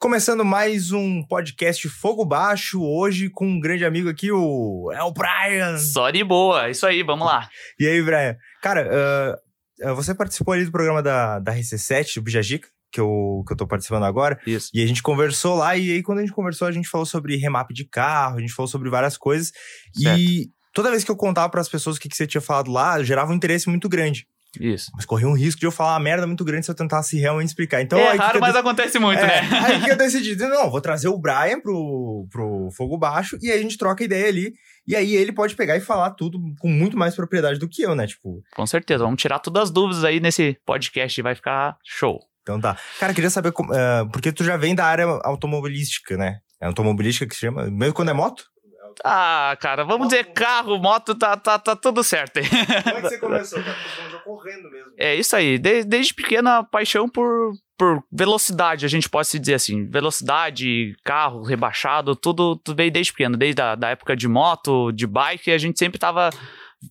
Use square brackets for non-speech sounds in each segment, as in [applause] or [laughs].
Começando mais um podcast Fogo Baixo, hoje com um grande amigo aqui, o é o Brian. Só de boa, isso aí, vamos lá. [laughs] E aí, Brian? Cara, uh, você participou ali do programa da, da RC7, do Bijajica, que eu, que eu tô participando agora. Isso. E a gente conversou lá, e aí quando a gente conversou, a gente falou sobre remap de carro, a gente falou sobre várias coisas. Certo. E toda vez que eu contava para as pessoas o que, que você tinha falado lá, gerava um interesse muito grande. Isso. Mas corria um risco de eu falar uma merda muito grande se eu tentasse realmente explicar. Então, é raro, mas dec- acontece muito, É, né? [laughs] Aí que eu decidi, não, vou trazer o Brian pro, pro Fogo Baixo e aí a gente troca ideia ali. E aí ele pode pegar e falar tudo com muito mais propriedade do que eu, né? Tipo, Com certeza, vamos tirar todas as dúvidas aí nesse podcast, vai ficar show. então tá. Cara, queria saber, como, eh, porque tu já vem da área automobilística, né? É automobilística que se chama, mesmo quando é moto? Ah, cara, vamos dizer carro, moto, tá, tá, tá tudo certo. Como é que você [laughs] começou? Cara, você começou correndo mesmo. É isso aí, de- desde pequena paixão por, por velocidade, a gente pode se dizer assim, velocidade, carro, rebaixado, tudo, tudo veio desde pequeno, desde a da época de moto, de bike, a gente sempre tava,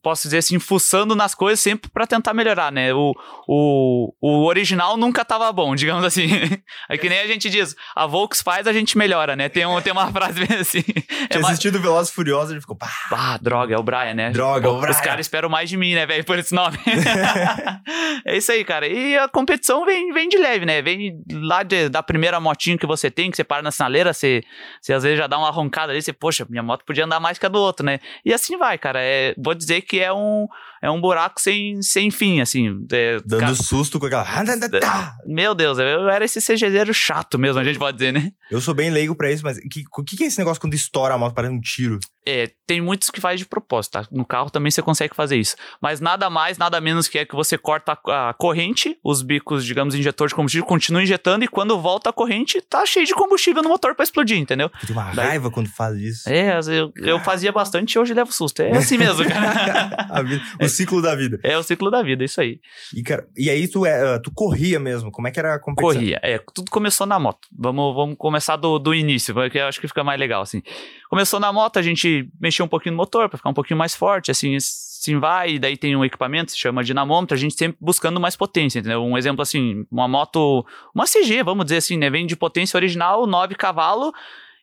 posso dizer assim, fuçando nas coisas sempre pra tentar melhorar, né? O, o, o original nunca tava bom, digamos assim. [laughs] É que nem a gente diz, a Volks faz, a gente melhora, né? Tem, um, tem uma [laughs] frase bem assim. É Tinha mais- assistido Velozes e Furiosos, ele ficou, pá, ah, droga, é o Brian, né? Droga, é o Os Brian. caras esperam mais de mim, né, velho, por esse nome. [laughs] é isso aí, cara. E a competição vem, vem de leve, né? Vem lá de- da primeira motinho que você tem, que você para na sinaleira, você, você às vezes já dá uma roncada ali, você, poxa, minha moto podia andar mais que a do outro, né? E assim vai, cara. É, vou dizer que é um, é um buraco sem, sem fim, assim. É, dando ca- susto com aquela. Tá. Meu Deus, eu era esse CGZero chato mesmo, a gente pode dizer, né? Eu sou bem leigo pra isso, mas o que, que é esse negócio quando estoura a moto parece um tiro? É, tem muitos que faz de propósito, tá? No carro também você consegue fazer isso. Mas nada mais, nada menos que é que você corta a, a corrente, os bicos, digamos, injetor de combustível, continua injetando e quando volta a corrente, tá cheio de combustível no motor pra explodir, entendeu? Eu tenho uma Daí- raiva quando faz isso. É, eu, eu fazia bastante e hoje levo susto. É assim mesmo, cara. [laughs] [laughs] Vida- o ciclo da vida. É o ciclo da vida, isso aí. E, cara, e aí tu, é, ah, tu corria mesmo? Como é que era a competição? Corria. É, tudo começou na moto. Vamos, vamos começar do, do início, porque eu acho que fica mais legal, assim. Começou na moto, a gente mexeu um pouquinho no motor pra ficar um pouquinho mais forte, assim, assim vai, e daí tem um equipamento, se chama dinamômetro, a gente sempre buscando mais potência, entendeu? Um exemplo assim, uma moto, uma CG, vamos dizer assim, né? Vem de potência original, 9 cavalos,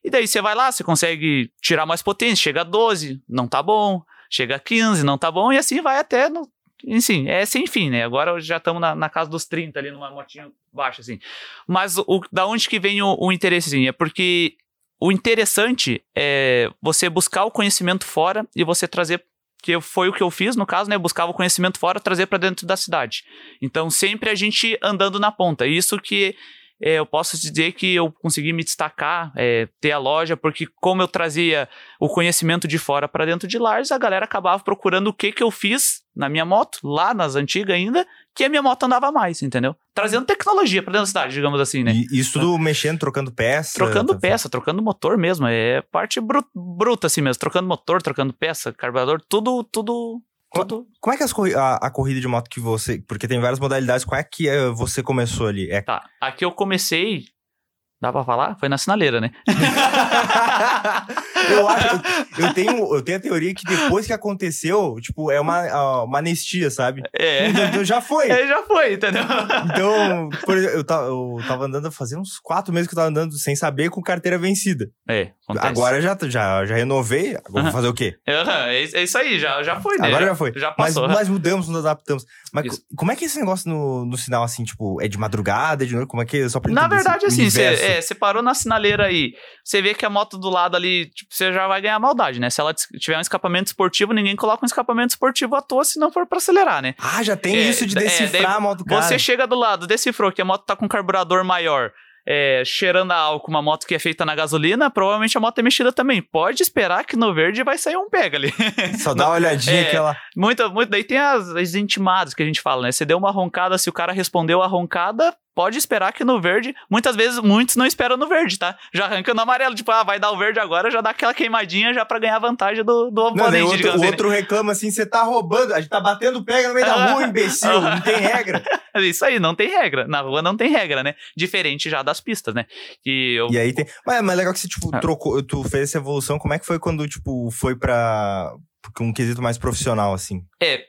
e daí você vai lá, você consegue tirar mais potência, chega a 12, não tá bom, chega a 15, não tá bom, e assim vai até no. Enfim, é sem fim, né? Agora já estamos na, na casa dos 30 ali, numa motinha baixa, assim. Mas o, da onde que vem o, o interesse? É porque o interessante é você buscar o conhecimento fora e você trazer que foi o que eu fiz no caso, né? Buscava o conhecimento fora, trazer para dentro da cidade. Então sempre a gente andando na ponta. Isso que é, eu posso dizer que eu consegui me destacar, é, ter a loja, porque como eu trazia o conhecimento de fora para dentro de Lars, a galera acabava procurando o que que eu fiz na minha moto, lá nas antigas ainda, que a minha moto andava mais, entendeu? Trazendo tecnologia para dentro da cidade, digamos assim, né? E isso tudo mexendo, trocando peça? Trocando tá- peça, trocando motor mesmo. É parte bru- bruta assim mesmo. Trocando motor, trocando peça, carburador, tudo, tudo, Como é que é corri- a, a corrida de moto que você... Porque tem várias modalidades. Qual é que é, você começou ali? É... Tá, aqui eu comecei. Dá pra falar? Foi na sinaleira, né? [laughs] eu acho... Eu, eu tenho, eu tenho a teoria que depois que aconteceu, tipo, é uma, uma anistia, sabe? É. Então já foi. É, já foi, entendeu? Então, por exemplo, eu, tava, eu tava andando, fazia uns quatro meses que eu tava andando sem saber com carteira vencida. É, acontece. Agora já, já, já renovei, agora vou fazer o quê? É, é isso aí, já, já foi, né? Agora já foi. Já Mas, passou. mas mudamos, nos adaptamos. Mas Isso. co- como é que é esse negócio no, no sinal, assim, tipo, é de madrugada, é de noite? Como é que é? Só pra Na verdade, assim, você é, você parou na sinaleira aí, você vê que a moto do lado ali, tipo, você já vai ganhar maldade, né? Se ela tiver um escapamento esportivo, ninguém coloca um escapamento esportivo à toa se não for pra acelerar, né? Ah, já tem É, isso de é, decifrar a moto do cara. Você chega do lado, decifrou que a moto tá com carburador maior, é, cheirando a álcool, uma moto que é feita na gasolina, provavelmente a moto é mexida também. Pode esperar que no verde vai sair um pega ali. [laughs] Só dá uma olhadinha É. aquela... muito, muito, daí tem as, as intimadas que a gente fala, né? Você deu uma roncada, se o cara respondeu a roncada, pode esperar que no verde, muitas vezes muitos não esperam no verde, tá? Já arranca no amarelo, tipo, ah, vai dar o verde agora, já dá aquela queimadinha já pra ganhar vantagem do, do Não, oponente, o outro, o assim, outro reclama assim, você tá roubando, a gente tá batendo pega no meio da rua, imbecil, não tem regra. né? [laughs] Isso aí, não tem regra. Na rua não tem regra, né? Diferente já das pistas, né? Que eu, E aí tem... Mas, mas é legal que você, tipo, Ah. trocou, tu fez essa evolução, como é que foi quando, tipo, foi pra... um quesito mais profissional, assim? É,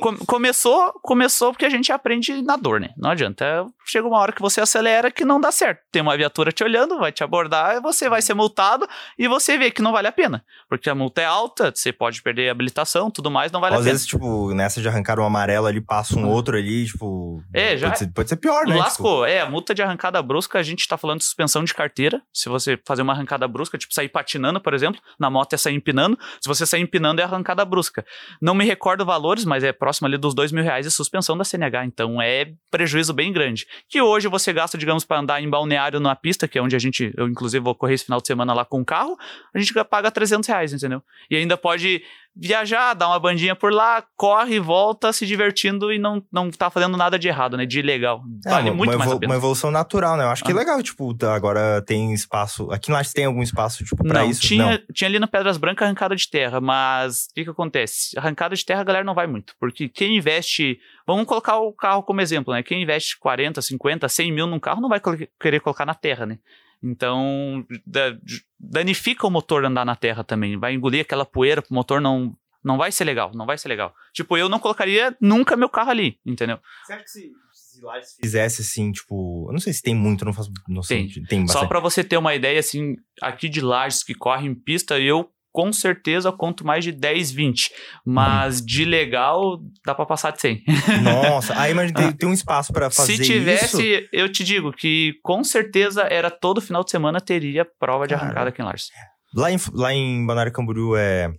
Com- começou, começou porque a gente aprende na dor, né? Não adianta. Chega uma hora que você acelera que não dá certo. Tem uma viatura te olhando, vai te abordar, você vai ser multado e você vê que não vale a pena. Porque a multa é alta, você pode perder a habilitação, tudo mais, não vale Às a pena. vezes, tipo, nessa de arrancar um amarelo ali, passa um outro ali, tipo. É, já- Pode ser, pode ser pior, né? Tipo, Lascou. É, a multa de arrancada brusca, a gente tá falando de suspensão de carteira. Se você fazer uma arrancada brusca, tipo sair patinando, por exemplo, na moto é sair empinando. Se você sair empinando, é arrancada brusca. Não me recordo valores, mas é próximo ali dos dois mil reais de suspensão da CNH. Então é prejuízo bem grande. Que hoje você gasta, digamos, para andar em balneário na pista, que é onde a gente, eu inclusive vou correr esse final de semana lá com o carro, a gente paga 300 reais, entendeu? E ainda pode viajar, dar uma bandinha por lá, corre, volta se divertindo e não, não tá fazendo nada de errado, né? De ilegal. É, Vale uma, muito uma mais a pena. uma evolução natural, né? Eu acho que é Ah. legal, tipo, tá, agora tem espaço. Aqui Lages tem algum espaço, tipo, pra não, isso? tinha, Não. tinha ali na Pedras Brancas arrancada de terra, mas o que, que acontece? Arrancada de terra a galera não vai muito, porque quem investe. Vamos colocar o carro como exemplo, né? Quem investe 40, 50, 100 mil num carro não vai querer colocar na terra, né? Então, da- danifica o motor andar na terra também. Vai engolir aquela poeira pro motor não. Não vai ser legal, não vai ser legal. Tipo, eu não colocaria nunca meu carro ali, entendeu? Você acha que se, se Lages fizesse assim, tipo. Eu não sei se tem muito, eu não faço noção. Tem. de- tem Só bastante. pra você ter uma ideia, assim, aqui de Lages que corre em pista, eu com certeza conto mais de 10, 20. Mas de legal, dá pra passar de 100. [laughs] Nossa, aí mas tem, tem um espaço pra fazer Se tivesse, isso. eu te digo que com certeza era todo final de semana teria prova de Cara. arrancada aqui em Lages. Lá em, lá em Balneário Camboriú é.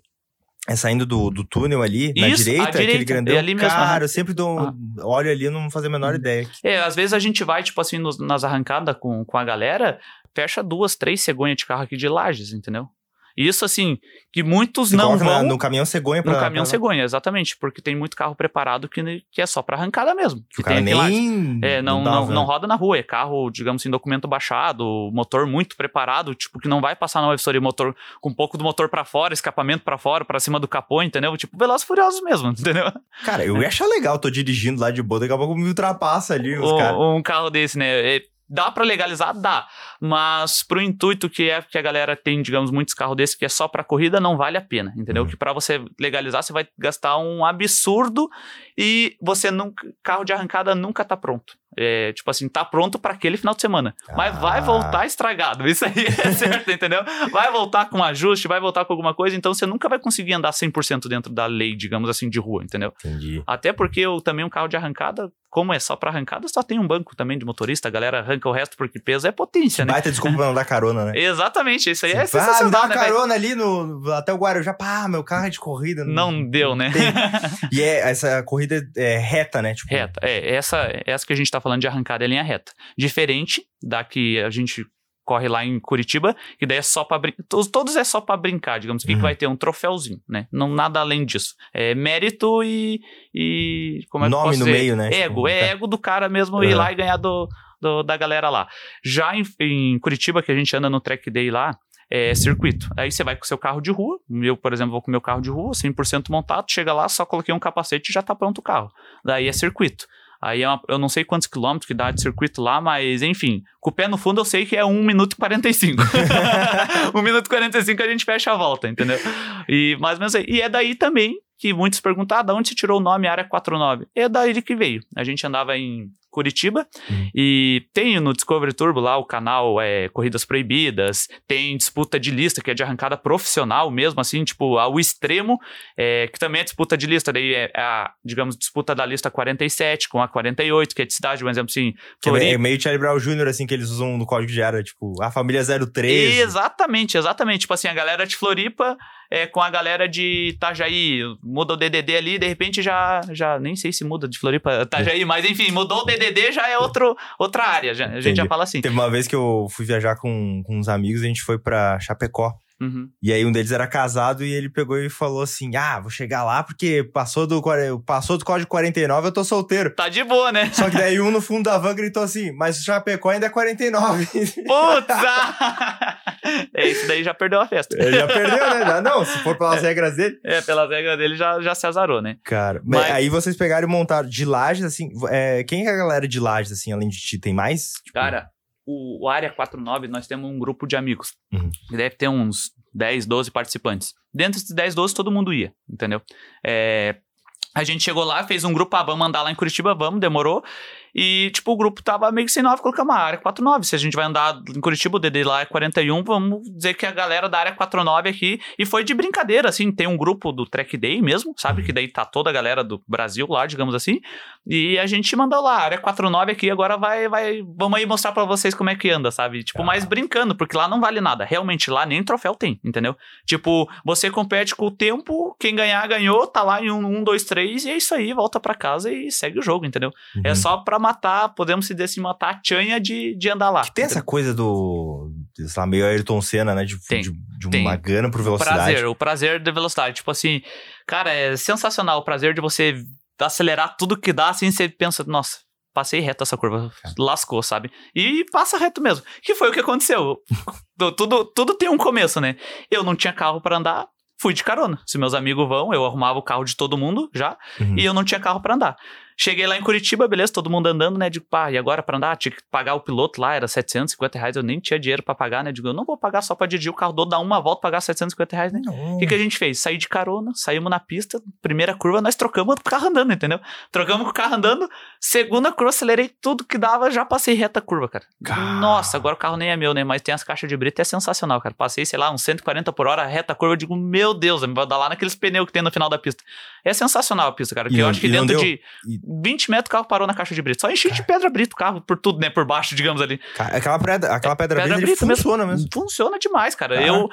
É saindo do, do túnel ali, na Isso, à direita, aquele direita, grandão. é ali mesmo, Cara, eu sempre dou. Ah. Olho ali e não fazia a menor ideia. É, às vezes a gente vai, tipo assim, nos- nas arrancadas com, com a galera, fecha duas, três cegonhas de carro aqui de Lages, entendeu? Isso, assim, que muitos Você não na- vão... no caminhão cegonha pra. No caminhão pra- cegonha, exatamente, porque tem muito carro preparado que, que é só pra arrancada mesmo. Que o tem cara aqui lá. nem. É, não, não, não né? roda na rua, é carro, digamos assim, documento baixado, motor muito preparado, tipo, que não vai passar na vistoria, motor com um pouco do motor pra fora, escapamento pra fora, pra cima do capô, entendeu? Tipo, Velozes e Furiosos mesmo, [laughs] entendeu? Cara, eu ia achar legal, tô dirigindo lá de boa, daqui a pouco me ultrapassa ali os Um- caras. um carro desse, né? É, Dá pra legalizar? Dá. Mas pro intuito que é que a galera tem, digamos, muitos carros desses que é só pra corrida, não vale a pena, entendeu? Uhum. Que pra você legalizar, você vai gastar um absurdo e você nunca. Carro de arrancada nunca tá pronto. É, tipo assim, tá pronto pra aquele final de semana. Mas vai Ah. voltar estragado. Isso aí é [laughs] certo, entendeu? Vai voltar com ajuste, vai voltar com alguma coisa, então você nunca vai conseguir andar 100% dentro da lei, digamos assim, de rua, entendeu? Entendi. Até porque eu também um carro de arrancada, como é só pra arrancada, só tem um banco também de motorista, a galera arranca o resto porque peso é potência, né? Baita desculpa pra não dar carona, né? [laughs] Exatamente, isso aí é Tipo, ah, me dá sensacional, uma né, carona ali no, até o Guarujá. Pá, meu carro é de corrida. Não deu, né? [laughs] E é, essa corrida é reta, né? Tipo, Reta, é, essa, essa que a gente tá falando de arrancada é linha reta. Diferente da que a gente corre lá em Curitiba, que daí é só pra brincar. Todos, é só pra brincar, digamos. Que, que Uhum. vai ter? Um troféuzinho, né? Não nada além disso. É mérito e. e como é que nome no dizer? meio, né? Ego, Tipo, é tá. ego do cara mesmo ir Uhum. lá e ganhar do, do- da galera lá. Já em, em Curitiba, que a gente anda no track day lá, é circuito. Aí você vai com o seu carro de rua. Eu, por exemplo, vou com o meu carro de rua, 100% montado, chega lá, só coloquei um capacete e já tá pronto o carro. Daí é circuito. Aí é uma- eu não sei quantos quilômetros que dá de circuito lá, mas enfim, com o pé no fundo eu sei que é 1 minuto e 45. 1 [laughs] minuto e 45 a gente fecha a volta, entendeu? E, mas mesmo assim, e é daí também que muitos perguntam, ah, de onde você tirou o nome Área 49? É daí que veio. A gente andava em Curitiba Uhum. e tem no Discovery Turbo lá o canal é, Corridas Proibidas, tem disputa de lista, que é de arrancada profissional mesmo, assim, tipo, ao extremo, é, que também é disputa de lista, daí é a, digamos, disputa da lista 47 com a 48, que é de cidade, por exemplo, assim, é Floripa. é meio Charlie Brown Jr., assim, que eles usam no código de área, tipo, a família 013. Exatamente, exatamente. Tipo assim, a galera de Floripa é, com a galera de Itajaí. Muda o DDD ali, de repente já, já nem sei se muda de Floripa Itajaí, mas enfim, mudou o DDD, já é outro, outra área. já- a gente já fala assim. Teve uma vez que eu fui viajar com, com uns amigos, a gente foi pra Chapecó. Uhum. E aí um deles era casado e ele pegou e falou assim: Ah, vou chegar lá porque passou do, passou do código 49, eu tô solteiro. Tá de boa, né? Só que daí [laughs] um no fundo da van gritou assim: Mas o Chapecó ainda é 49. Putz! ah! [laughs] é, isso daí já perdeu a festa. Ele já perdeu, né? [laughs] Já não, se for pelas regras dele. É, pelas regras dele já, já se azarou, né? Cara, Mas- aí vocês pegaram e montaram de lajes, assim. é, quem é a galera de lajes, assim, além de ti? Tem mais? Tipo, Cara, o, o Área 49, nós temos um grupo de amigos. Uhum. Que deve ter uns 10, 12 participantes. Dentro desses 10, 12, todo mundo ia, entendeu? É, A gente chegou lá, fez um grupo, ah, vamos andar lá em Curitiba, vamos, demorou. E, tipo, o grupo tava meio que sem 9, colocamos a área 49. Se a gente vai andar em Curitiba, o DD lá é 41, vamos dizer que a galera da área 49 aqui. E foi de brincadeira, assim, tem um grupo do Track Day mesmo, sabe? Que daí tá toda a galera do Brasil lá, digamos assim. E a gente mandou lá, área 49 aqui, agora vai, vai, vamos aí mostrar para vocês como é que anda, sabe? Tipo, mais brincando, porque lá não vale nada. Realmente, lá nem troféu tem, entendeu? Tipo, você compete com o tempo, quem ganhar, ganhou, tá lá em um, um dois, três, e é isso aí, volta para casa e segue o jogo, entendeu? Uhum. É só pra matar, podemos se assim, matar a chanha de, de andar lá. Que tem essa coisa do. Sei lá, meio Ayrton Senna, né? De, Tem, de, de tem. uma gana por velocidade. Prazer, o prazer da velocidade. Tipo assim, cara, é sensacional o prazer de você acelerar tudo que dá, assim, você pensa, nossa, passei reto essa curva, lascou, sabe? E passa reto mesmo. Que foi o que aconteceu. [laughs] Tu- tudo, tudo tem um começo, né? Eu não tinha carro pra andar, fui de carona. Se meus amigos vão, eu arrumava o carro de todo mundo já, Uhum. e eu não tinha carro pra andar. Cheguei lá em Curitiba, beleza, todo mundo andando, né? Digo, pá, e agora pra andar? Tinha que pagar o piloto lá, era 750 reais, eu nem tinha dinheiro pra pagar, né? Digo, eu não vou pagar só pra dirigir o carro, dou dar uma volta, pagar 750 reais, né? O que, que a gente fez? Saí de carona, saímos na pista, primeira curva, nós trocamos o carro andando, entendeu? Trocamos com o carro andando, segunda curva, acelerei tudo que dava, já passei reta curva, cara. Cara. Nossa, agora o carro nem é meu, né? Mas tem as caixas de brita, é sensacional, cara. Passei, sei lá, uns 140 por hora, reta curva, eu digo, meu Deus, vai dar lá naqueles pneus que tem no final da pista. É sensacional a pista, cara. E Que eu acho que e dentro deu? de 20 metros o carro parou na caixa de brita. Só enchi de pedra brita o carro, por tudo, né? Por baixo, digamos ali. Aquela pedra, aquela pedra, pedra brita, brita mesmo. funciona mesmo. Funciona demais, cara. Ah. Eu,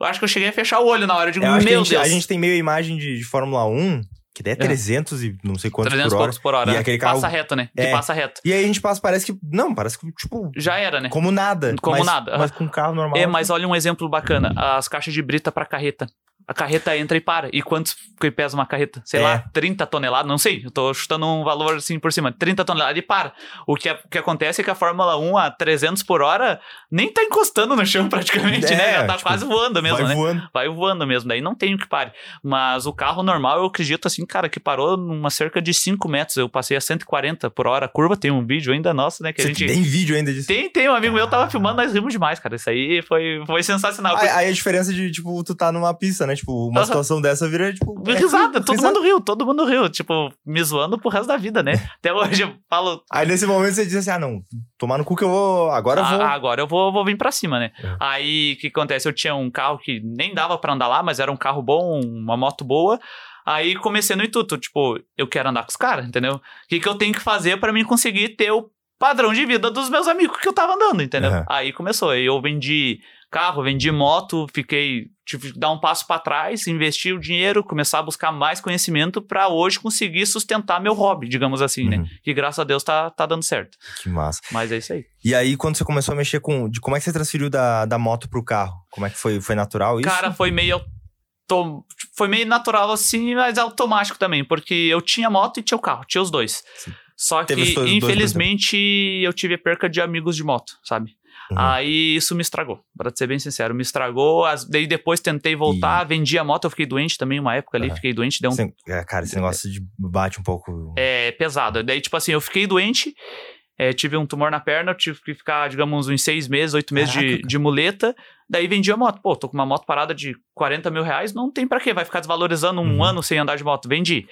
eu acho que eu cheguei a fechar o olho na hora. Eu digo, Eu acho que a meu gente, Deus. a gente tem meio imagem de, de Fórmula 1, que daí é 300 e não sei quantos 300 por hora. por hora. E né? aquele carro- Passa reto, né? Que É. passa reto. E aí a gente passa, parece que. Não, parece que, tipo, Já era, né? como nada. Como mas, nada, Mas com carro normal. É, mas olha um exemplo bacana. As caixas de brita pra carreta. A carreta entra e para. E quantos que pesa uma carreta? Sei É. lá, 30 toneladas? Não sei. Eu tô chutando um valor assim por cima. 30 toneladas e para. O que, o que acontece é que a Fórmula 1 a 300 por hora nem tá encostando no chão [laughs] praticamente, É, né? Já tá tipo, quase voando mesmo, vai né? voando. Vai voando mesmo, daí não tem o que pare. Mas o carro normal, eu acredito assim, cara, que parou numa cerca de 5 metros. Eu passei a 140 por hora a curva, tem um vídeo ainda nosso, né? Que a Você gente. tem vídeo ainda disso. Tem, tem, um amigo meu tava filmando, nós rimos demais, cara. Isso aí foi, foi sensacional. Aí, aí a diferença de, tipo, tu tá numa pista, né? Tipo, uma situação dessa vira, tipo. é Risada, todo risada. mundo riu, todo mundo riu. Tipo, me zoando pro resto da vida, né? [laughs] Até hoje eu falo. Aí nesse momento você diz assim: ah, não, tomar no cu que eu vou. Agora eu vou. "Ah, agora eu vou, vou vir pra cima, né? É. Aí o que acontece? Eu tinha um carro que nem dava pra andar lá, mas era um carro bom, uma moto boa. Aí comecei no intuito, tipo, eu quero andar com os caras, entendeu? O que, que eu tenho que fazer pra mim conseguir ter o padrão de vida dos meus amigos que eu tava andando, entendeu? Aham. Aí começou. Aí eu vendi carro, vendi moto, fiquei. Tive que dar um passo pra trás, investir o dinheiro, começar a buscar mais conhecimento pra hoje conseguir sustentar meu hobby, digamos assim, né? Uhum. Que graças a Deus tá, tá dando certo. Que massa. Mas é isso aí. E aí, quando você começou a mexer com. De como é que você transferiu da, da moto pro carro? Como é que foi? Foi natural isso? Cara, foi meio. Foi meio natural assim, mas automático também, porque eu tinha moto e tinha o carro, tinha os dois. Sim. Só que, Teve os dois- dois, infelizmente, eu tive perca de amigos de moto, sabe? Uhum. Aí isso me estragou, pra ser bem sincero, me estragou. As- Daí depois tentei voltar, vendi a moto, eu fiquei doente também uma época ali, Aham. fiquei doente, deu um é, cara, esse negócio de bate um pouco. é pesado. Daí, tipo assim, eu fiquei doente, é, tive um tumor na perna, eu tive que ficar, digamos, uns seis meses, oito meses de, Caraca, de muleta. Daí vendi a moto. Pô, tô com uma moto parada de 40 mil reais, não tem pra quê, vai ficar desvalorizando um Uhum. ano sem andar de moto. Vendi.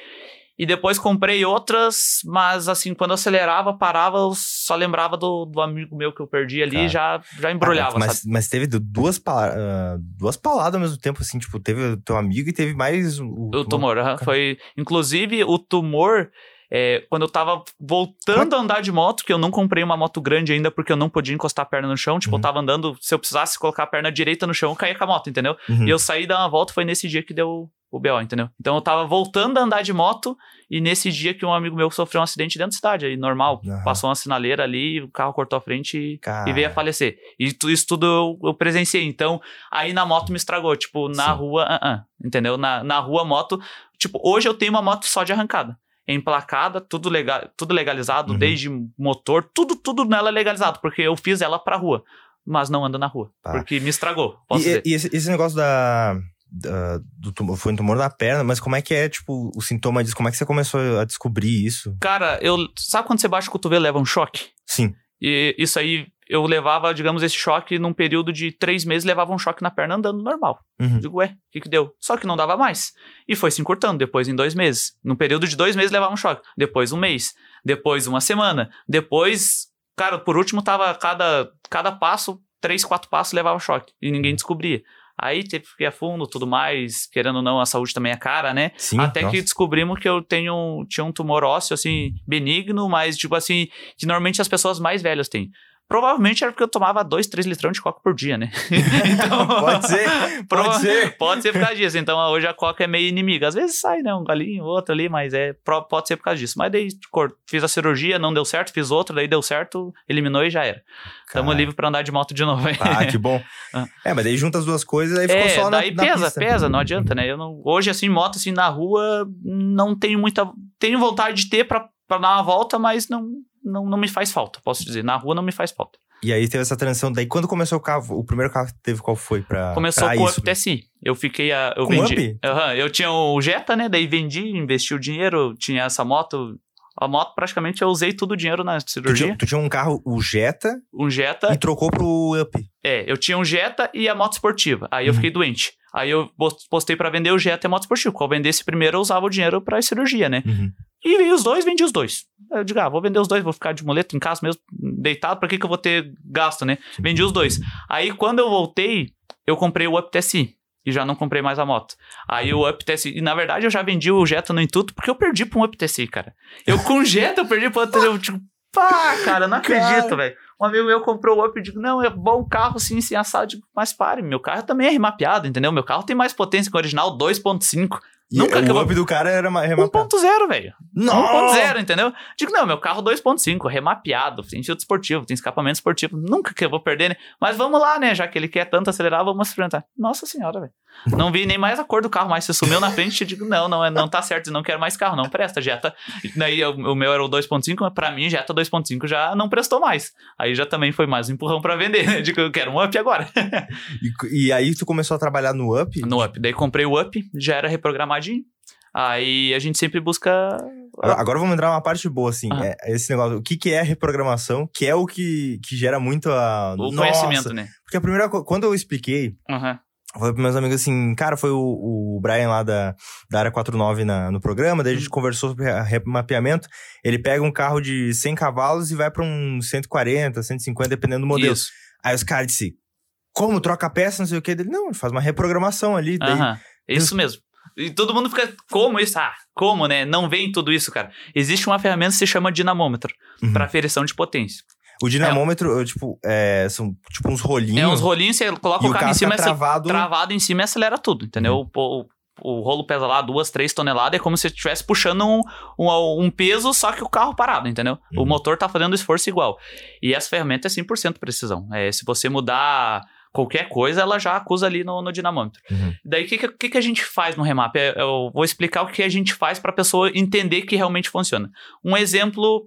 E depois comprei outras, mas assim, quando eu acelerava, parava, eu só lembrava do, do amigo meu que eu perdi ali e já, já embrulhava, mas, sabe? mas teve du- duas, pa- ah, duas pauladas ao mesmo tempo, assim, tipo, teve o teu amigo e teve mais o, O tumor, aham, foi. Inclusive, o tumor. é, quando eu tava voltando a andar de moto, que eu não comprei uma moto grande ainda porque eu não podia encostar a perna no chão. Tipo, Uhum. eu tava andando, se eu precisasse colocar a perna direita no chão, eu caía com a moto, entendeu? Uhum. E eu saí dar uma volta, foi nesse dia que deu o BO, entendeu? Então eu tava voltando a andar de moto e nesse dia que um amigo meu sofreu um acidente dentro da cidade, aí normal, Aham. passou uma sinaleira ali, o carro cortou a frente e, e veio a falecer. E tu- isso tudo eu, eu presenciei. Então, aí na moto me estragou, tipo, na Sim. rua, ah, ah, entendeu? Na, na rua, moto, tipo, hoje eu tenho uma moto só de arrancada. Emplacada, tudo, legal, tudo legalizado, Uhum. desde motor, tudo, tudo nela é legalizado, porque eu fiz ela pra rua, mas não anda na rua, Tá. porque me estragou, posso E, dizer. e esse, esse negócio da, da- do tumor, foi um tumor na perna, mas como é que é, tipo, o sintoma disso? Como é que você começou a descobrir isso? Cara, eu. Sabe quando você baixa o cotovelo leva um choque? Sim. E isso aí eu levava, digamos, esse choque num período de três meses, levava um choque na perna andando normal. Uhum. Digo, ué, o que que deu? Só que não dava mais. E foi se encurtando, depois em dois meses. Num período de dois meses levava um choque. Depois um mês. Depois uma semana. Depois, cara, por último tava cada, cada passo, três, quatro passos levava choque. E ninguém descobria. Aí teve que ir a fundo, tudo mais, querendo ou não, a saúde também é cara, né? Sim, Até nossa. que descobrimos que eu tenho, tinha um tumor ósseo, assim, benigno, mas, tipo assim, que normalmente as pessoas mais velhas têm. Provavelmente era porque eu tomava 2, 3 litrão de coca por dia, né? [laughs] então, Pode ser, [laughs] prova- pode ser. Pode ser por causa disso. Então, hoje a coca é meio inimiga. Às vezes sai, né? Um galinho, outro ali, mas é, pode ser por causa disso. Mas daí, fiz a cirurgia, não deu certo, fiz outra, daí deu certo, eliminou e já era. Tamo Cara. livre pra andar de moto de novo. Ah, que bom. [laughs] Ah. É, mas daí junta as duas coisas, aí ficou É, só na, daí na pesa, pista. pesa, não adianta, né? Eu não, hoje, assim, moto, assim, na rua, não tenho muita... Tenho vontade de ter pra dar uma volta, mas não, não, não me faz falta, posso dizer. Na rua não me faz falta. E aí teve essa transição. Daí quando começou o carro, o primeiro carro que teve qual foi pra Começou pra com o? Up TSI. Eu fiquei a. Eu Com vendi. Up? Aham, eu tinha o Jetta, né? Daí vendi, investi o dinheiro, tinha essa moto. A moto, praticamente, eu usei todo o dinheiro na Tu cirurgia. tinha, tu tinha um carro, o Jetta, Um Jetta. e trocou pro Up. É, eu tinha um Jetta e a moto esportiva. Aí eu Uhum. fiquei doente. Aí eu pos- postei pra vender o Jetta e a moto esportiva. Eu vendesse primeiro, eu usava o dinheiro pra cirurgia, né? Uhum. E os dois, vendi os dois. Eu digo, ah, vou vender os dois, vou ficar de muleta em casa mesmo, deitado, pra que, que eu vou ter gasto, né? Vendi os dois. Aí quando eu voltei, eu comprei o Up TSI. E já não comprei mais a moto. Aí o Up TSI. E na verdade eu já vendi o Jetta no Intuito porque eu perdi pra um Up TSI, cara. Eu com o Jetta eu perdi pra outro. Eu tipo, pá, cara, não acredito, velho. Um amigo meu comprou o Up e digo, não, é bom carro sim, sim, assado. Eu digo, mas pare, meu carro também é remapeado, entendeu? Meu carro tem mais potência que o original 2.5. E Nunca que eu o Up do cara era ma- remapado. 1.0, velho. Nossa! 1.0, entendeu? Digo, não, meu carro 2.5, remapeado, tem filtro esportivo, tem escapamento esportivo. Nunca que eu vou perder, né? Mas vamos lá, né? Já que ele quer tanto acelerar, vamos experimentar. Nossa senhora, velho. Não vi nem mais a cor do carro, mas se sumiu na frente, eu digo, não, não, é- não tá certo, não quero mais carro, não presta, Jetta. Daí o, o meu era o 2.5, mas pra mim, Jetta 2.5 já não prestou mais. Aí já também foi mais um empurrão pra vender, né? Digo, eu quero um up agora. [laughs] E, e aí tu começou a trabalhar no Up? No up. Daí comprei o up, já era reprogramadinho. Aí a gente sempre busca Agora agora vamos entrar numa parte boa, assim. É, esse negócio, o que, que é reprogramação, que é o que, que gera muito a. o Nossa! conhecimento, né? Porque a primeira co- quando eu expliquei, Aham. Eu falei pros meus amigos assim, cara, foi o, o Brian lá da, da área 49 na, no programa, daí a Uhum. gente conversou sobre remapeamento. Ele pega um carro de 100 cavalos e vai pra um 140, 150, dependendo do modelo. Isso. Aí os caras disseram, como troca a peça, não sei o que. Dele, não, ele faz uma reprogramação ali. Daí, Aham, isso mesmo. E todo mundo fica, como isso? Ah, como, né? Não vem tudo isso, cara. Existe uma ferramenta que se chama dinamômetro, Uhum. para aferição de potência. O dinamômetro, eu, tipo, é, são tipo uns rolinhos. É uns rolinhos, você coloca o carro em cima, essa- travado. travado em cima e acelera tudo, entendeu? Uhum. O, o- o rolo pesa lá duas, três toneladas, é como se você estivesse puxando um, um, um peso, só que o carro parado, entendeu? O Uhum. motor tá fazendo esforço igual. E essa ferramenta é 100% precisão. É, se você mudar qualquer coisa, ela já acusa ali no, no dinamômetro. Uhum. Daí, o que, que, que que a gente faz no remap? É, Eu vou explicar o que a gente faz para a pessoa entender que realmente funciona. Um exemplo,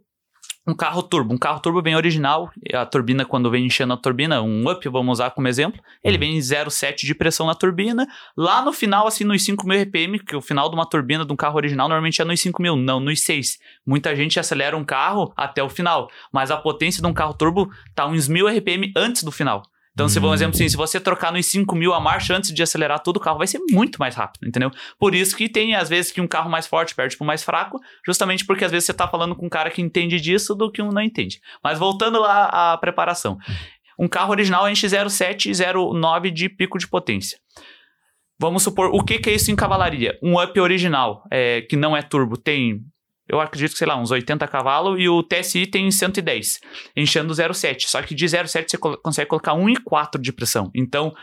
um carro turbo. Um carro turbo bem original. A turbina, quando vem enchendo a turbina, um up, vamos usar como exemplo, ele vem em 0,7 de pressão na turbina. Lá no final, assim, nos 5.000 RPM, que o final de uma turbina de um carro original normalmente é nos 5.000, não nos 6. Muita gente acelera um carro até o final, mas a potência de um carro turbo tá uns 1.000 RPM antes do final. Então, se, por Hum. exemplo, assim, se você trocar nos 5 mil a marcha antes de acelerar tudo, o carro vai ser muito mais rápido, entendeu? Por isso que tem, às vezes, que um carro mais forte perde pro mais fraco, justamente porque às vezes você tá falando com um cara que entende disso do que um não entende. Mas voltando lá à preparação. Um carro original enche 0,7 e 0,9 de pico de potência. Vamos supor, o que, que é isso em cavalaria? Um up original, é, que não é turbo, tem, eu acredito que, sei lá, uns 80 cavalos, e o TSI tem 110, enchendo 0,7. Só que de 0,7 você consegue colocar 1,4 de pressão. Então,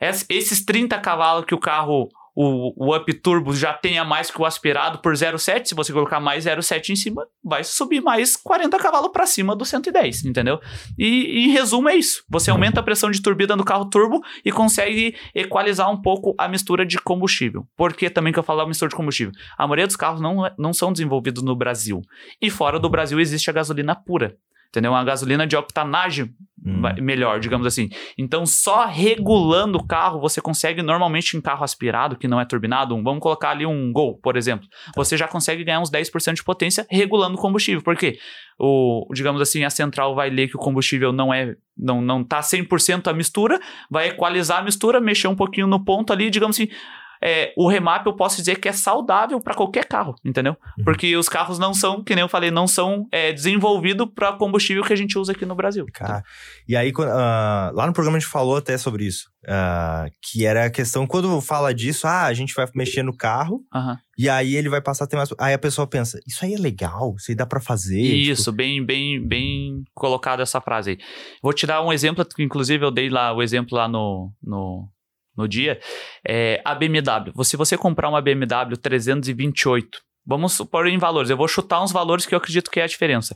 es- esses 30 cavalos que o carro, o, o up turbo já tem a mais que o aspirado por 0,7, se você colocar mais 0,7 em cima, vai subir mais 40 cavalos para cima do 110, entendeu? E em resumo é isso. Você aumenta a pressão de turbina do carro turbo e consegue equalizar um pouco a mistura de combustível. Por que também que eu falo a mistura de combustível? A maioria dos carros não, é- não são desenvolvidos no Brasil. E fora do Brasil existe a gasolina pura. Entendeu? Uma gasolina de octanagem hum. melhor, digamos assim. Então, só regulando o carro, você consegue, normalmente em carro aspirado, que não é turbinado, um, vamos colocar ali um Gol, por exemplo, tá. você já consegue ganhar uns 10% de potência regulando o combustível. Por quê? O, digamos assim, a central vai ler que o combustível não é não, não tá 100% a mistura, vai equalizar a mistura, mexer um pouquinho no ponto ali, digamos assim, é, o remap eu posso dizer que é saudável para qualquer carro, entendeu? Uhum. Porque os carros não são, que nem eu falei, não são é, desenvolvidos para combustível que a gente usa aqui no Brasil. Cara, e aí, uh, lá no programa a gente falou até sobre isso. Uh, que era a questão, quando fala disso, ah, a gente vai mexer no carro, uhum. e aí ele vai passar a ter mais. Aí a pessoa pensa, isso aí é legal, isso aí dá para fazer. Isso, tipo... bem, bem, bem colocado essa frase aí. Vou te dar um exemplo, inclusive eu dei lá o exemplo lá no, no, no dia, é a BMW. Se você comprar uma BMW 328, vamos supor em valores, eu vou chutar uns valores que eu acredito que é a diferença.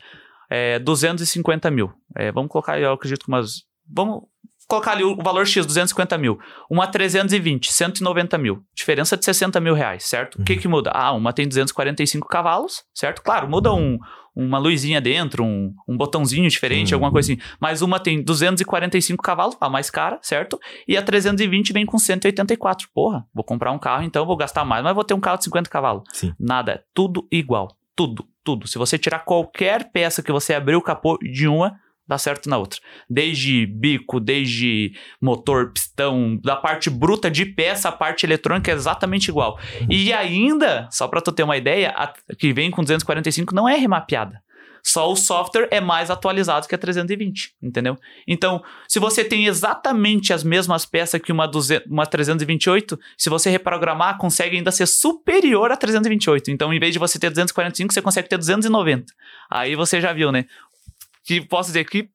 É 250 mil. É, vamos colocar, eu acredito que umas. Vamos colocar ali o valor X, 250 mil. Uma 320, 190 mil. Diferença de 60 mil reais, certo? Uhum. O que que muda? Ah, uma tem 245 cavalos, certo? Claro, muda um, uma luzinha dentro, um, um botãozinho diferente, uhum. alguma coisa assim. Mas uma tem 245 cavalos, a mais cara, certo? E a 320 vem com 184. Porra, vou comprar um carro, então vou gastar mais, mas vou ter um carro de 50 cavalos. Sim. Nada, é tudo igual. Tudo, tudo. Se você tirar qualquer peça que você abrir o capô de uma, dá certo na outra. Desde bico, desde motor, pistão, da parte bruta de peça, a parte eletrônica é exatamente igual. Uhum. E ainda, só para tu ter uma ideia, a que vem com 245 não é remapeada. Só o software é mais atualizado que a 320, entendeu? Então, se você tem exatamente as mesmas peças que uma, 200, uma 328, se você reprogramar, consegue ainda ser superior a 328. Então, em vez de você ter 245, você consegue ter 290. Aí você já viu, né? Que posso dizer que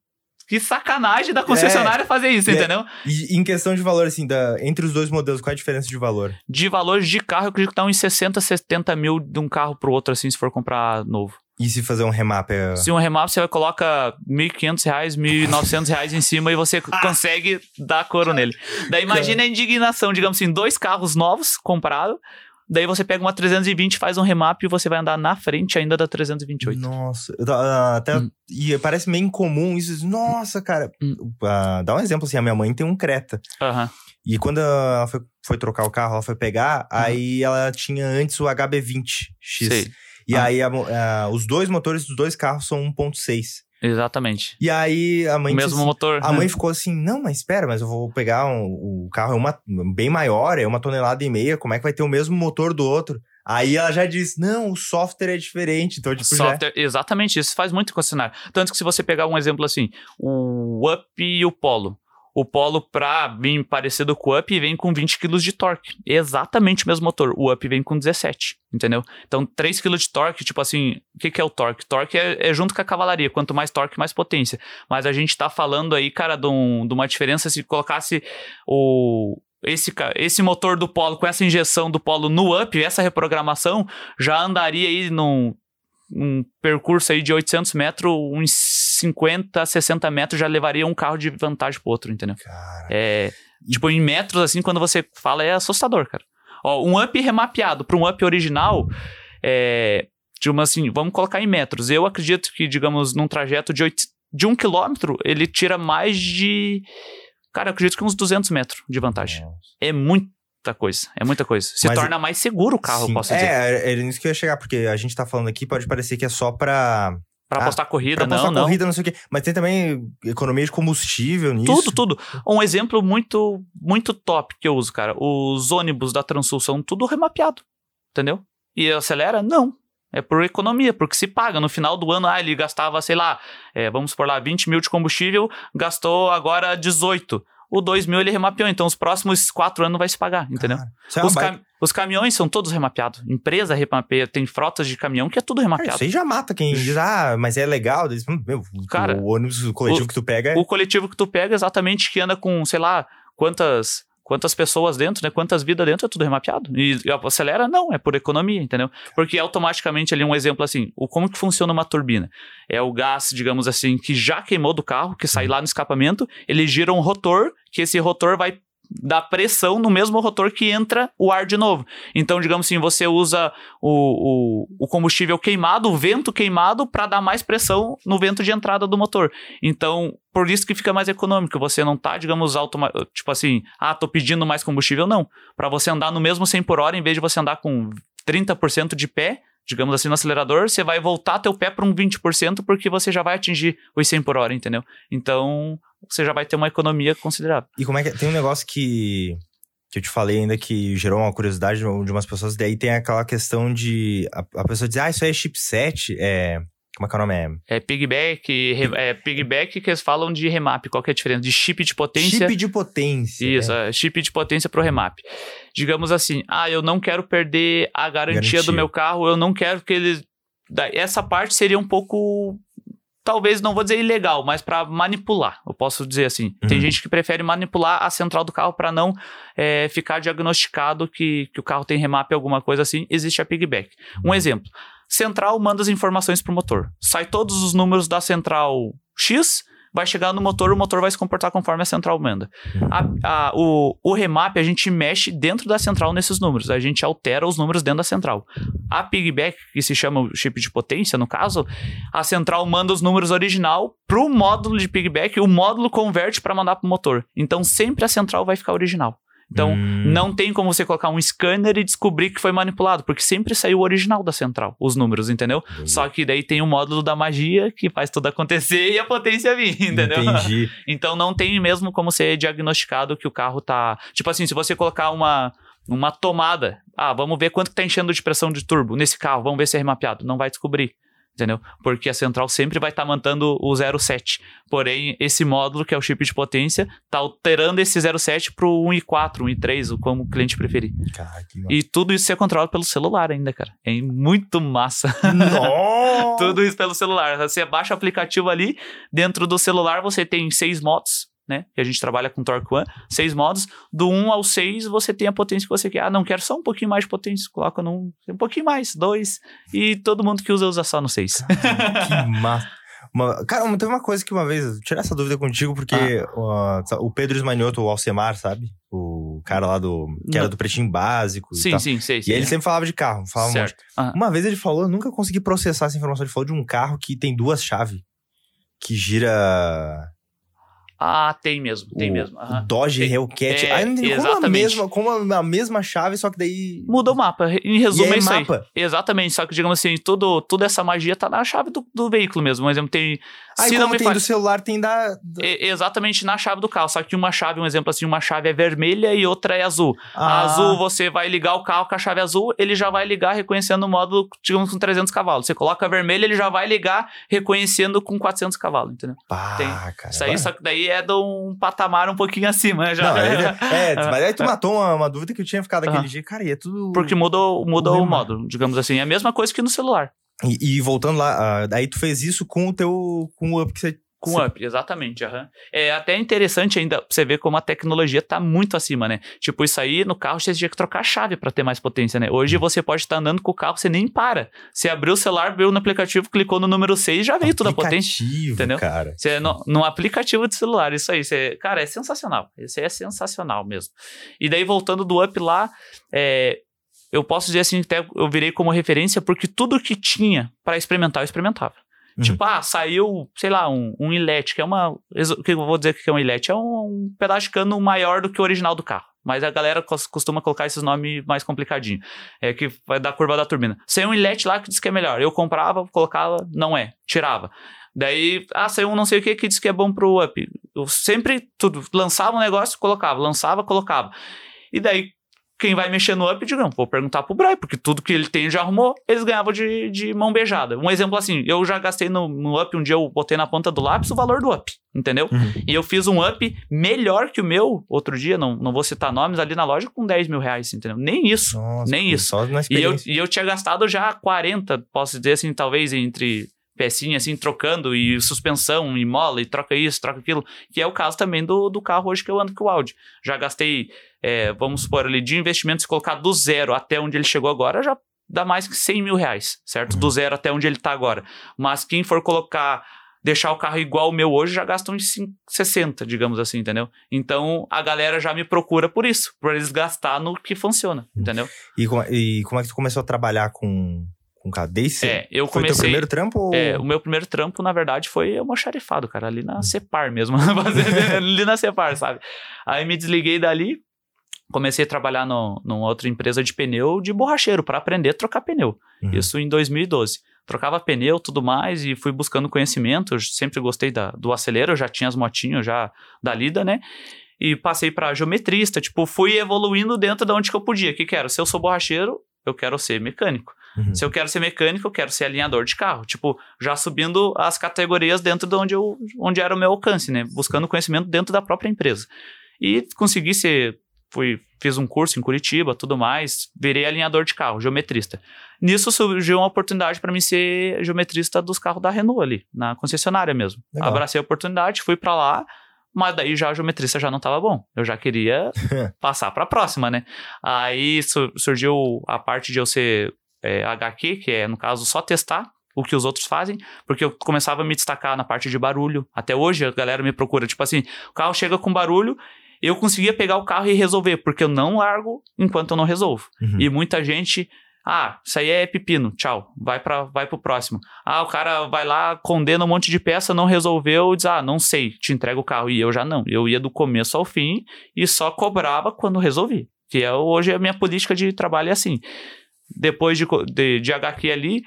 que sacanagem da concessionária é, fazer isso, é, entendeu? E em questão de valor, assim, da, entre os dois modelos, qual é a diferença de valor? De valor de carro, eu acredito que tá uns 60, 70 mil de um carro pro outro, assim, se for comprar novo. E se fazer um remap? É... Se um remap, você coloca R$ 1.500, R$ 1.900 em cima e você [laughs] consegue dar couro nele. Daí imagina a indignação, digamos assim, dois carros novos comprados, Daí você pega uma 320, faz um remap e você vai andar na frente ainda da 328. Nossa, ah, até. Hum. E parece meio incomum isso. Nossa, cara. Hum. Uh, dá um exemplo assim: a minha mãe tem um Creta. Uhum. E quando ela foi, foi, trocar o carro, ela foi pegar, uhum. aí ela tinha antes o HB20X. Sei. E ah. aí a, a, os dois motores dos dois carros são 1.6. Exatamente. E aí a mãe. O mesmo motor. A né? mãe ficou assim: não, mas espera, mas eu vou pegar um, o carro, é uma bem maior, é uma tonelada e meia, como é que vai ter o mesmo motor do outro? Aí ela já disse: não, o software é diferente. Então, tipo, software, já... Exatamente, isso faz muito com o cenário. Tanto que se você pegar um exemplo assim, o Up e o Polo. O Polo, pra vir parecido com o Up, vem com 20 kg de torque. Exatamente o mesmo motor. O Up vem com 17, entendeu? Então, 3 kg de torque, tipo assim, o que, que é o torque? Torque é, é, junto com a cavalaria. Quanto mais torque, mais potência. Mas a gente tá falando aí, cara, de, um, de uma diferença se colocasse o, esse, esse motor do Polo com essa injeção do Polo no up, essa reprogramação, já andaria aí num um percurso aí de 800 metros, uns 50, 60 metros já levaria um carro de vantagem pro outro, entendeu? Cara. É, tipo, em metros, assim, quando você fala, é assustador, cara. Ó, um up remapeado para um up original, é, de uma assim, vamos colocar em metros. Eu acredito que, digamos, num trajeto de, 8, de um quilômetro, ele tira mais de. Cara, eu acredito que uns 200 metros de vantagem. Nossa. É muito muita coisa. É muita coisa. Se Mas, torna mais seguro o carro, sim. posso dizer. É, é nisso que eu ia chegar, porque a gente tá falando aqui, pode parecer que é só pra. Pra apostar ah, corrida, pra apostar não, corrida, não. não sei o quê. Mas tem também economia de combustível nisso. Tudo, tudo. Um exemplo muito, muito top que eu uso, cara. Os ônibus da Transul são tudo remapeado. Entendeu? E acelera? Não. É por economia, porque se paga. No final do ano, ah, ele gastava, sei lá, é, vamos por lá, 20 mil de combustível, gastou agora 18 o 2 mil ele remapeou. Então, os próximos quatro anos vai se pagar, entendeu? Cara, é os, cam os, caminhões são todos remapeados. Empresa remapeia, tem frotas de caminhão que é tudo remapeado. Cara, isso aí já mata quem diz, ah, mas é legal. Diz, meu, Cara, o ônibus, o coletivo o, que tu pega é... O coletivo que tu pega exatamente que anda com, sei lá, quantas quantas pessoas dentro, né? Quantas vidas dentro, é tudo remapeado. E, acelera? Não, é por economia, entendeu? Porque automaticamente ali um exemplo assim, o como que funciona uma turbina? É o gás, digamos assim, que já queimou do carro, que sai uhum. lá no escapamento, ele gira um rotor, que esse rotor vai dar pressão no mesmo rotor que entra o ar de novo. Então, digamos assim, você usa o, o, o combustível queimado, o vento queimado, para dar mais pressão no vento de entrada do motor. Então, por isso que fica mais econômico. Você não tá, digamos, tipo assim, ah, tô pedindo mais combustível, não. Para você andar no mesmo 100 por hora, em vez de você andar com 30% de pé, digamos assim, no acelerador, você vai voltar teu pé para um 20% porque você já vai atingir os 100 por hora, entendeu? Então, você já vai ter uma economia considerável. E como é que tem um negócio que que eu te falei ainda que gerou uma curiosidade de umas pessoas, daí tem aquela questão de a, a pessoa dizer, ah, isso aí é chipset, é como é que é o nome? É, é pigback, é pigback que eles falam de remap. Qual que é a diferença? De chip de potência. Chip de potência. Isso, é. chip de potência pro remap. Digamos assim, ah, eu não quero perder a garantia, garantia. do meu carro, eu não quero que ele. Essa parte seria um pouco talvez não vou dizer ilegal, mas para manipular, eu posso dizer assim. Uhum. Tem gente que prefere manipular a central do carro para não é, ficar diagnosticado que, que o carro tem remap alguma coisa assim. Existe a pigback. Um uhum. exemplo: central manda as informações para o motor. Sai todos os números da central X vai chegar no motor, o motor vai se comportar conforme a central manda. A, a, o, o remap, a gente mexe dentro da central nesses números, a gente altera os números dentro da central. A pigback, que se chama o chip de potência, no caso, a central manda os números original para o módulo de pigback, o módulo converte para mandar para o motor. Então sempre a central vai ficar original. Então, hum. não tem como você colocar um scanner e descobrir que foi manipulado, porque sempre saiu o original da central, os números, entendeu? Entendi. Só que daí tem o módulo da magia que faz tudo acontecer e a potência vir, [laughs] entendeu? Entendi. [laughs] Então, não tem mesmo como ser diagnosticado que o carro tá. Tipo assim, se você colocar uma, uma tomada, ah, vamos ver quanto que tá enchendo de pressão de turbo nesse carro, vamos ver se é remapeado. Não vai descobrir entendeu? Porque a central sempre vai estar tá mantendo o 07. Porém, esse módulo, que é o chip de potência, está alterando esse 07 para o 1.4, 1.3, como o cliente preferir. Cara, e tudo isso é controlado pelo celular ainda, cara. É muito massa. [laughs] tudo isso pelo celular. Você baixa o aplicativo ali, dentro do celular você tem seis motos, né? Que a gente trabalha com Torque One, seis modos. Do 1 ao 6, você tem a potência que você quer. Ah, não quero só um pouquinho mais de potência. Coloca num. Um pouquinho mais, dois. E todo mundo que usa, usa só no 6. que [laughs] massa. Uma, cara, teve uma coisa que uma vez, tirar essa dúvida contigo, porque ah. uh, o Pedro Esmanioto, o Alcemar, sabe? O cara lá do. que era do pretinho básico. Sim, sim, sei. E ele sempre falava de carro. Falava certo. Um Uma vez ele falou, eu nunca consegui processar essa informação. Ele falou de um carro que tem duas chaves. Que gira ah, tem mesmo, tem o, mesmo. Uhum. Dodge tem, Hellcat. É, ah, como a, mesma, como a mesma chave, só que daí. Muda o mapa. Em resumo, é isso mapa. aí. Exatamente. Só que, digamos assim, tudo, toda essa magia tá na chave do, do veículo mesmo. Por exemplo, tem. Aí, se não me tem do celular, tem da. É, exatamente na chave do carro. Só que uma chave, um exemplo assim, uma chave é vermelha e outra é azul. Ah. A azul, você vai ligar o carro com a chave azul, ele já vai ligar reconhecendo o módulo, digamos, com 300 cavalos. Você coloca a vermelha, ele já vai ligar reconhecendo com 400 cavalos, entendeu? Pá, tem. cara. Isso aí, só que daí é de um patamar um pouquinho acima, né? Já. Não, é, é, [laughs] mas aí tu matou uma, uma dúvida que eu tinha ficado aquele dia. Cara, e é tudo. Porque mudou, mudou o, o modo, digamos assim. É a mesma coisa que no celular. E, e voltando lá, uh, aí tu fez isso com o teu. com o up que você com Sim. up, exatamente. Uhum. É até interessante ainda você ver como a tecnologia está muito acima, né? Tipo, isso aí no carro você tinha que trocar a chave para ter mais potência, né? Hoje você pode estar andando com o carro, você nem para. Você abriu o celular, viu no aplicativo, clicou no número 6 já veio toda a potência. Entendeu? Cara. Você, no, no aplicativo de celular, isso aí. Você, cara, é sensacional. Isso aí é sensacional mesmo. E daí, voltando do up lá, é, eu posso dizer assim, até eu virei como referência, porque tudo que tinha para experimentar, eu experimentava. Uhum. Tipo, ah, saiu, sei lá, um, um ilete, que é uma. O que eu vou dizer que é um ilete? É um, um, pedaço de cano maior do que o original do carro. Mas a galera costuma colocar esses nomes mais complicadinhos. É que vai dar curva da turbina. Saiu um ilete lá que diz que é melhor. Eu comprava, colocava, não é. Tirava. Daí, ah, saiu um não sei o que que diz que é bom pro up. Eu sempre tudo, lançava um negócio, colocava, lançava, colocava. E daí, quem vai mexer no up, digamos, vou perguntar pro Bray, porque tudo que ele tem já arrumou, eles ganhavam de, de mão beijada. Um exemplo assim, eu já gastei no, no up, um dia eu botei na ponta do lápis o valor do up, entendeu? Uhum. E eu fiz um up melhor que o meu, outro dia, não, não vou citar nomes, ali na loja com 10 mil reais, entendeu? Nem isso, Nossa, nem isso. E, eu, e eu tinha gastado já 40, posso dizer assim, talvez entre pecinha assim, trocando, e suspensão, e mola, e troca isso, troca aquilo, que é o caso também do, do carro hoje que eu ando com o Audi. Já gastei, é, vamos supor ali, de investimento, se colocar do zero até onde ele chegou agora, já dá mais que 100 mil reais, certo? Do zero até onde ele está agora. Mas quem for colocar deixar o carro igual o meu hoje, já gastam uns 60, digamos assim, entendeu? Então a galera já me procura por isso, por eles gastar no que funciona, entendeu? E, como- e como é que tu começou a trabalhar com, com carro? Desde? É, eu Foi teu comecei. primeiro trampo? Ou... É, o meu primeiro trampo, na verdade, foi almoxarifado, cara, ali na Cepar mesmo. [laughs] [laughs] Ali na Cepar, sabe? Aí me desliguei dali, comecei a trabalhar no, numa outra empresa de pneu de borracheiro, para aprender a trocar pneu. Uhum. Isso em 2012. Trocava pneu, tudo mais, e fui buscando conhecimento. Eu sempre gostei da, do acelero, já tinha as motinhas já da lida, né? E passei para geometrista, tipo, fui evoluindo dentro de onde que eu podia. O que que era? Se eu sou borracheiro, eu quero ser mecânico. Uhum. Se eu quero ser mecânico, eu quero ser alinhador de carro. Tipo, já subindo as categorias dentro de onde, eu, onde era o meu alcance, né? Buscando conhecimento dentro da própria empresa. E consegui ser. Fui, fiz um curso em Curitiba, tudo mais. Virei alinhador de carro, geometrista. Nisso surgiu uma oportunidade para mim ser geometrista dos carros da Renault ali, na concessionária mesmo. Legal. Abracei a oportunidade, fui para lá. Mas daí já a geometrista já não estava bom. Eu já queria [laughs] passar para a próxima, né? Aí su- surgiu a parte de eu ser é, HQ, que é, no caso, só testar o que os outros fazem, porque eu começava a me destacar na parte de barulho. Até hoje a galera me procura, tipo assim, o carro chega com barulho, eu conseguia pegar o carro e resolver, porque eu não largo enquanto eu não resolvo. Uhum. E muita gente, ah, isso aí é pepino, tchau, vai para vai pro próximo. Ah, o cara vai lá, condena um monte de peça, não resolveu, diz, ah, não sei, te entrega o carro. E eu já não, eu ia do começo ao fim e só cobrava quando resolvi. Que é hoje a minha política de trabalho é assim. Depois de, de, de HQ ali,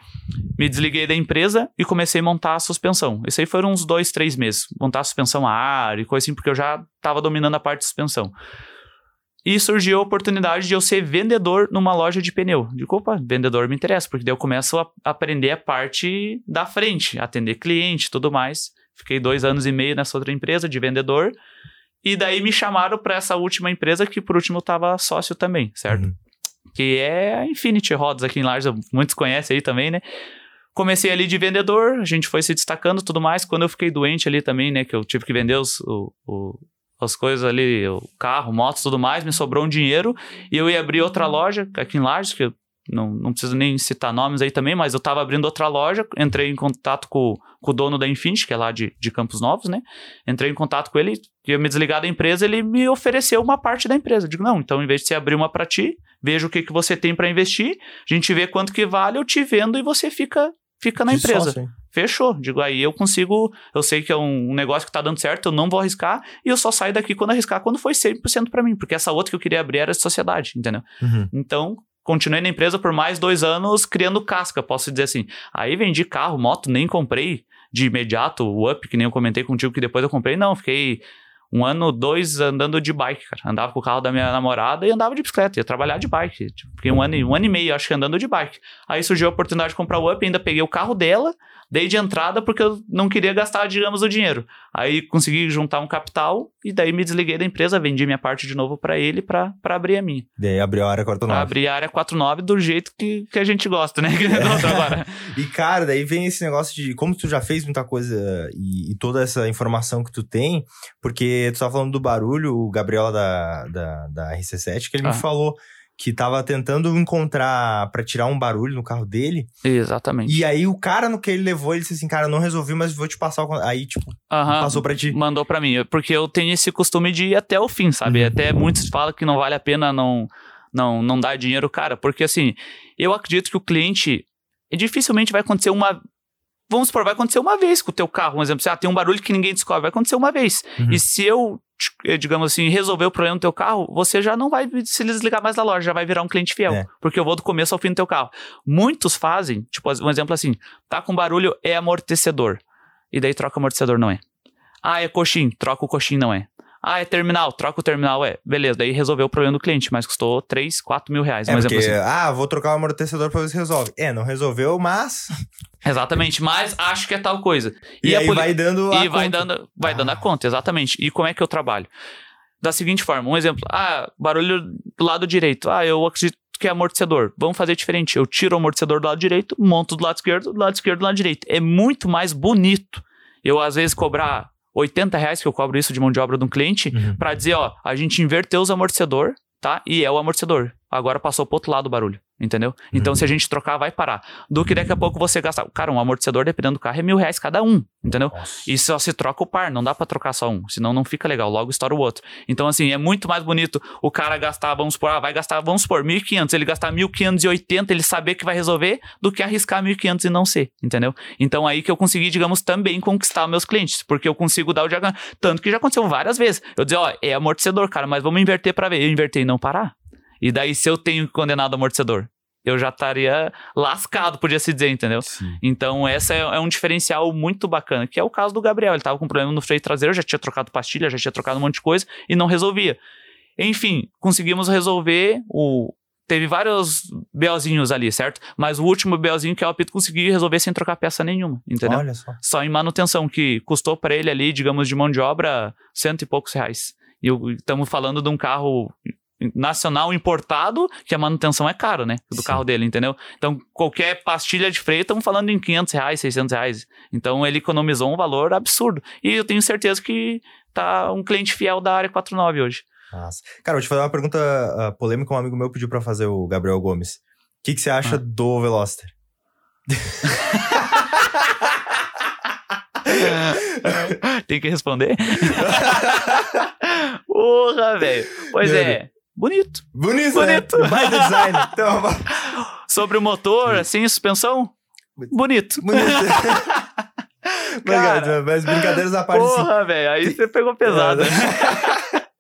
me desliguei da empresa e comecei a montar a suspensão. Isso aí foram uns dois, três meses. Montar a suspensão a ar e coisa assim, porque eu já estava dominando a parte de suspensão. E surgiu a oportunidade de eu ser vendedor numa loja de pneu. Digo, opa, vendedor me interessa, porque daí eu começo a aprender a parte da frente, atender cliente tudo mais. Fiquei dois anos e meio nessa outra empresa de vendedor. E daí me chamaram para essa última empresa, que por último estava sócio também, certo? Uhum. Que é a Infinity Rodas aqui em Lages, muitos conhecem aí também, né? Comecei ali de vendedor, a gente foi se destacando tudo mais. Quando eu fiquei doente ali também, né? Que eu tive que vender os, o, o- as coisas ali, o carro, motos tudo mais, me sobrou um dinheiro e eu ia abrir outra loja aqui em Lages, que não, não preciso nem citar nomes aí também, mas eu tava abrindo outra loja, entrei em contato com, com o dono da Infinity, que é lá de, de Campos Novos, né? Entrei em contato com ele, ia me desligar da empresa, ele me ofereceu uma parte da empresa. Eu digo, não, então em vez de você abrir uma para ti, veja o que, que você tem para investir, a gente vê quanto que vale, eu te vendo e você fica, fica na De empresa. sócio? Fechou. Digo, aí eu consigo, eu sei que é um negócio que tá dando certo, eu não vou arriscar, e eu só saio daqui quando arriscar, quando foi 100% para mim, porque essa outra que eu queria abrir era de sociedade, entendeu? Uhum. Então, continuei na empresa por mais dois anos criando casca, posso dizer assim. Aí vendi carro, moto, nem comprei de imediato o Up, que nem eu comentei contigo que depois eu comprei, não, fiquei um ano, dois andando de bike, cara. Andava com o carro da minha namorada e andava de bicicleta, ia trabalhar de bike. Tipo, Fiquei um ano, um ano e meio, acho que andando de bike. Aí surgiu a oportunidade de comprar o Up, ainda peguei o carro dela, dei de entrada porque eu não queria gastar, digamos, o dinheiro. Aí consegui juntar um capital e daí me desliguei da empresa, vendi minha parte de novo para ele para abrir a minha. Daí abriu a área 49. Abrir a área 49 do jeito que, que a gente gosta, né? [laughs] Outro agora. [laughs] E, cara, daí vem esse negócio de como tu já fez muita coisa e, e toda essa informação que tu tem, porque tu tava falando do barulho, o Gabriela da, da, da RC7, que ele Ah. me falou que tava tentando encontrar pra tirar um barulho no carro dele. Exatamente. E aí o cara no que ele levou, ele disse assim, cara, não resolvi, mas vou te passar o... con-" Aí, tipo, Aham. passou pra ti. Mandou pra mim, porque eu tenho esse costume de ir até o fim, sabe? Uhum. Até muitos falam que não vale a pena não, não, não dar dinheiro, cara, porque assim, eu acredito que o cliente dificilmente vai acontecer uma. Vamos supor, vai acontecer uma vez com o teu carro, um exemplo, ah, tem um barulho que ninguém descobre, vai acontecer uma vez. Uhum. E se eu, eh, digamos assim, resolver o problema do teu carro, você já não vai se desligar mais da loja, já vai virar um cliente fiel, É. porque eu vou do começo ao fim do teu carro. Muitos fazem, tipo, um exemplo assim, tá com barulho, é amortecedor. E daí troca o amortecedor, não é. Ah, é coxim, troca o coxim, não é. Ah, é terminal, troca o terminal, é. Beleza, daí resolveu o problema do cliente, mas custou 3, 4 mil reais. É, um porque, assim. ah, vou trocar o amortecedor pra ver se resolve. É, não resolveu, mas... [laughs] Exatamente, mas acho que é tal coisa. E, a aí poli- vai dando a E vai conta. dando, vai Ah. dando a conta, exatamente. E como é que eu trabalho? Da seguinte forma, um exemplo. Ah, barulho do lado direito. Ah, eu acredito que é amortecedor. Vamos fazer diferente. Eu tiro o amortecedor do lado direito, monto do lado esquerdo, do lado esquerdo do lado direito. É muito mais bonito. Eu, às vezes, cobrar 80 reais, que eu cobro isso de mão de obra de um cliente, Uhum. pra dizer, ó, a gente inverteu os amortecedor, tá? E é o amortecedor. Agora passou pro outro lado o barulho. Entendeu? Então, Uhum. se a gente trocar, vai parar. Do que daqui a pouco você gastar. Cara, um amortecedor, dependendo do carro, é mil reais cada um, entendeu? Nossa. E só se troca o par, não dá pra trocar só um, senão não fica legal, logo estoura o outro. Então, assim, é muito mais bonito o cara gastar, vamos supor, ah, vai gastar, vamos supor, 1.500, ele gastar 1.580, ele saber que vai resolver, do que arriscar 1.500 e não ser, entendeu? Então, aí que eu consegui, digamos, também conquistar meus clientes, porque eu consigo dar o diagnóstico. Tanto que já aconteceu várias vezes. Eu dizer, ó, é amortecedor, cara, mas vamos inverter pra ver. Eu invertei e não parar. E daí, se eu tenho condenado amortecedor, eu já estaria lascado, podia se dizer, entendeu? Sim. Então, essa é, é um diferencial muito bacana, que é o caso do Gabriel. Ele tava com problema no freio traseiro, já tinha trocado pastilha, já tinha trocado um monte de coisa e não resolvia. Enfim, conseguimos resolver o. Teve vários BOzinhos ali, certo? Mas o último BOzinho que é o apito consegui resolver sem trocar peça nenhuma, entendeu? Olha só. Só em manutenção, que custou para ele ali, digamos, de mão de obra, cento e poucos reais. E estamos falando de um carro nacional importado, que a manutenção é caro, né? Do Sim. carro dele, entendeu? Então, qualquer pastilha de freio, estamos falando em 500 reais, 600 reais. Então, ele economizou um valor absurdo. E eu tenho certeza que tá um cliente fiel da área 49 hoje. Nossa. Cara, vou te fazer uma pergunta ah, polêmica. Um amigo meu pediu pra fazer o Gabriel Gomes. O que, que você acha Ah. do Veloster? [laughs] Tem que responder? [laughs] Porra, velho. Pois é. Bonito. Bonito, Bonito. né? Mais [laughs] design. Então, [laughs] Sobre o motor, assim, suspensão, bonito. bonito. [laughs] Cara. mas brincadeiras à parte, assim. Porra, velho, aí você pegou pesado. né?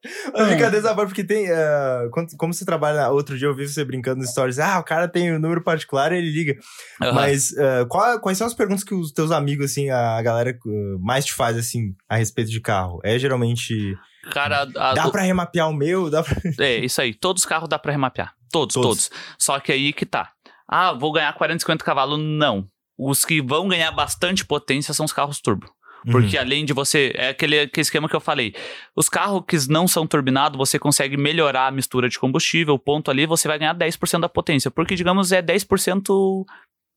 [laughs] Mas à parte, porque tem. ah, quando- como você trabalha. Outro dia eu vi você brincando nos stories. Ah, o cara tem um número particular e ele liga. Aham. Mas ah, qual- quais são as perguntas que os teus amigos, assim, a galera ah, mais te faz, assim, a respeito de carro? É geralmente. Cara, a- Dá pra remapear o meu? Dá pra... [laughs] é isso aí. Todos os carros dá pra remapear. Todos, Todos. todos, Só que aí que tá. Ah, vou ganhar 40, 50 cavalos. Não. Os que vão ganhar bastante potência são os carros turbo. Porque Uhum. além de você. É aquele, aquele esquema que eu falei. Os carros que não são turbinados, você consegue melhorar a mistura de combustível. O ponto ali, você vai ganhar 10% da potência. Porque, digamos, é 10%.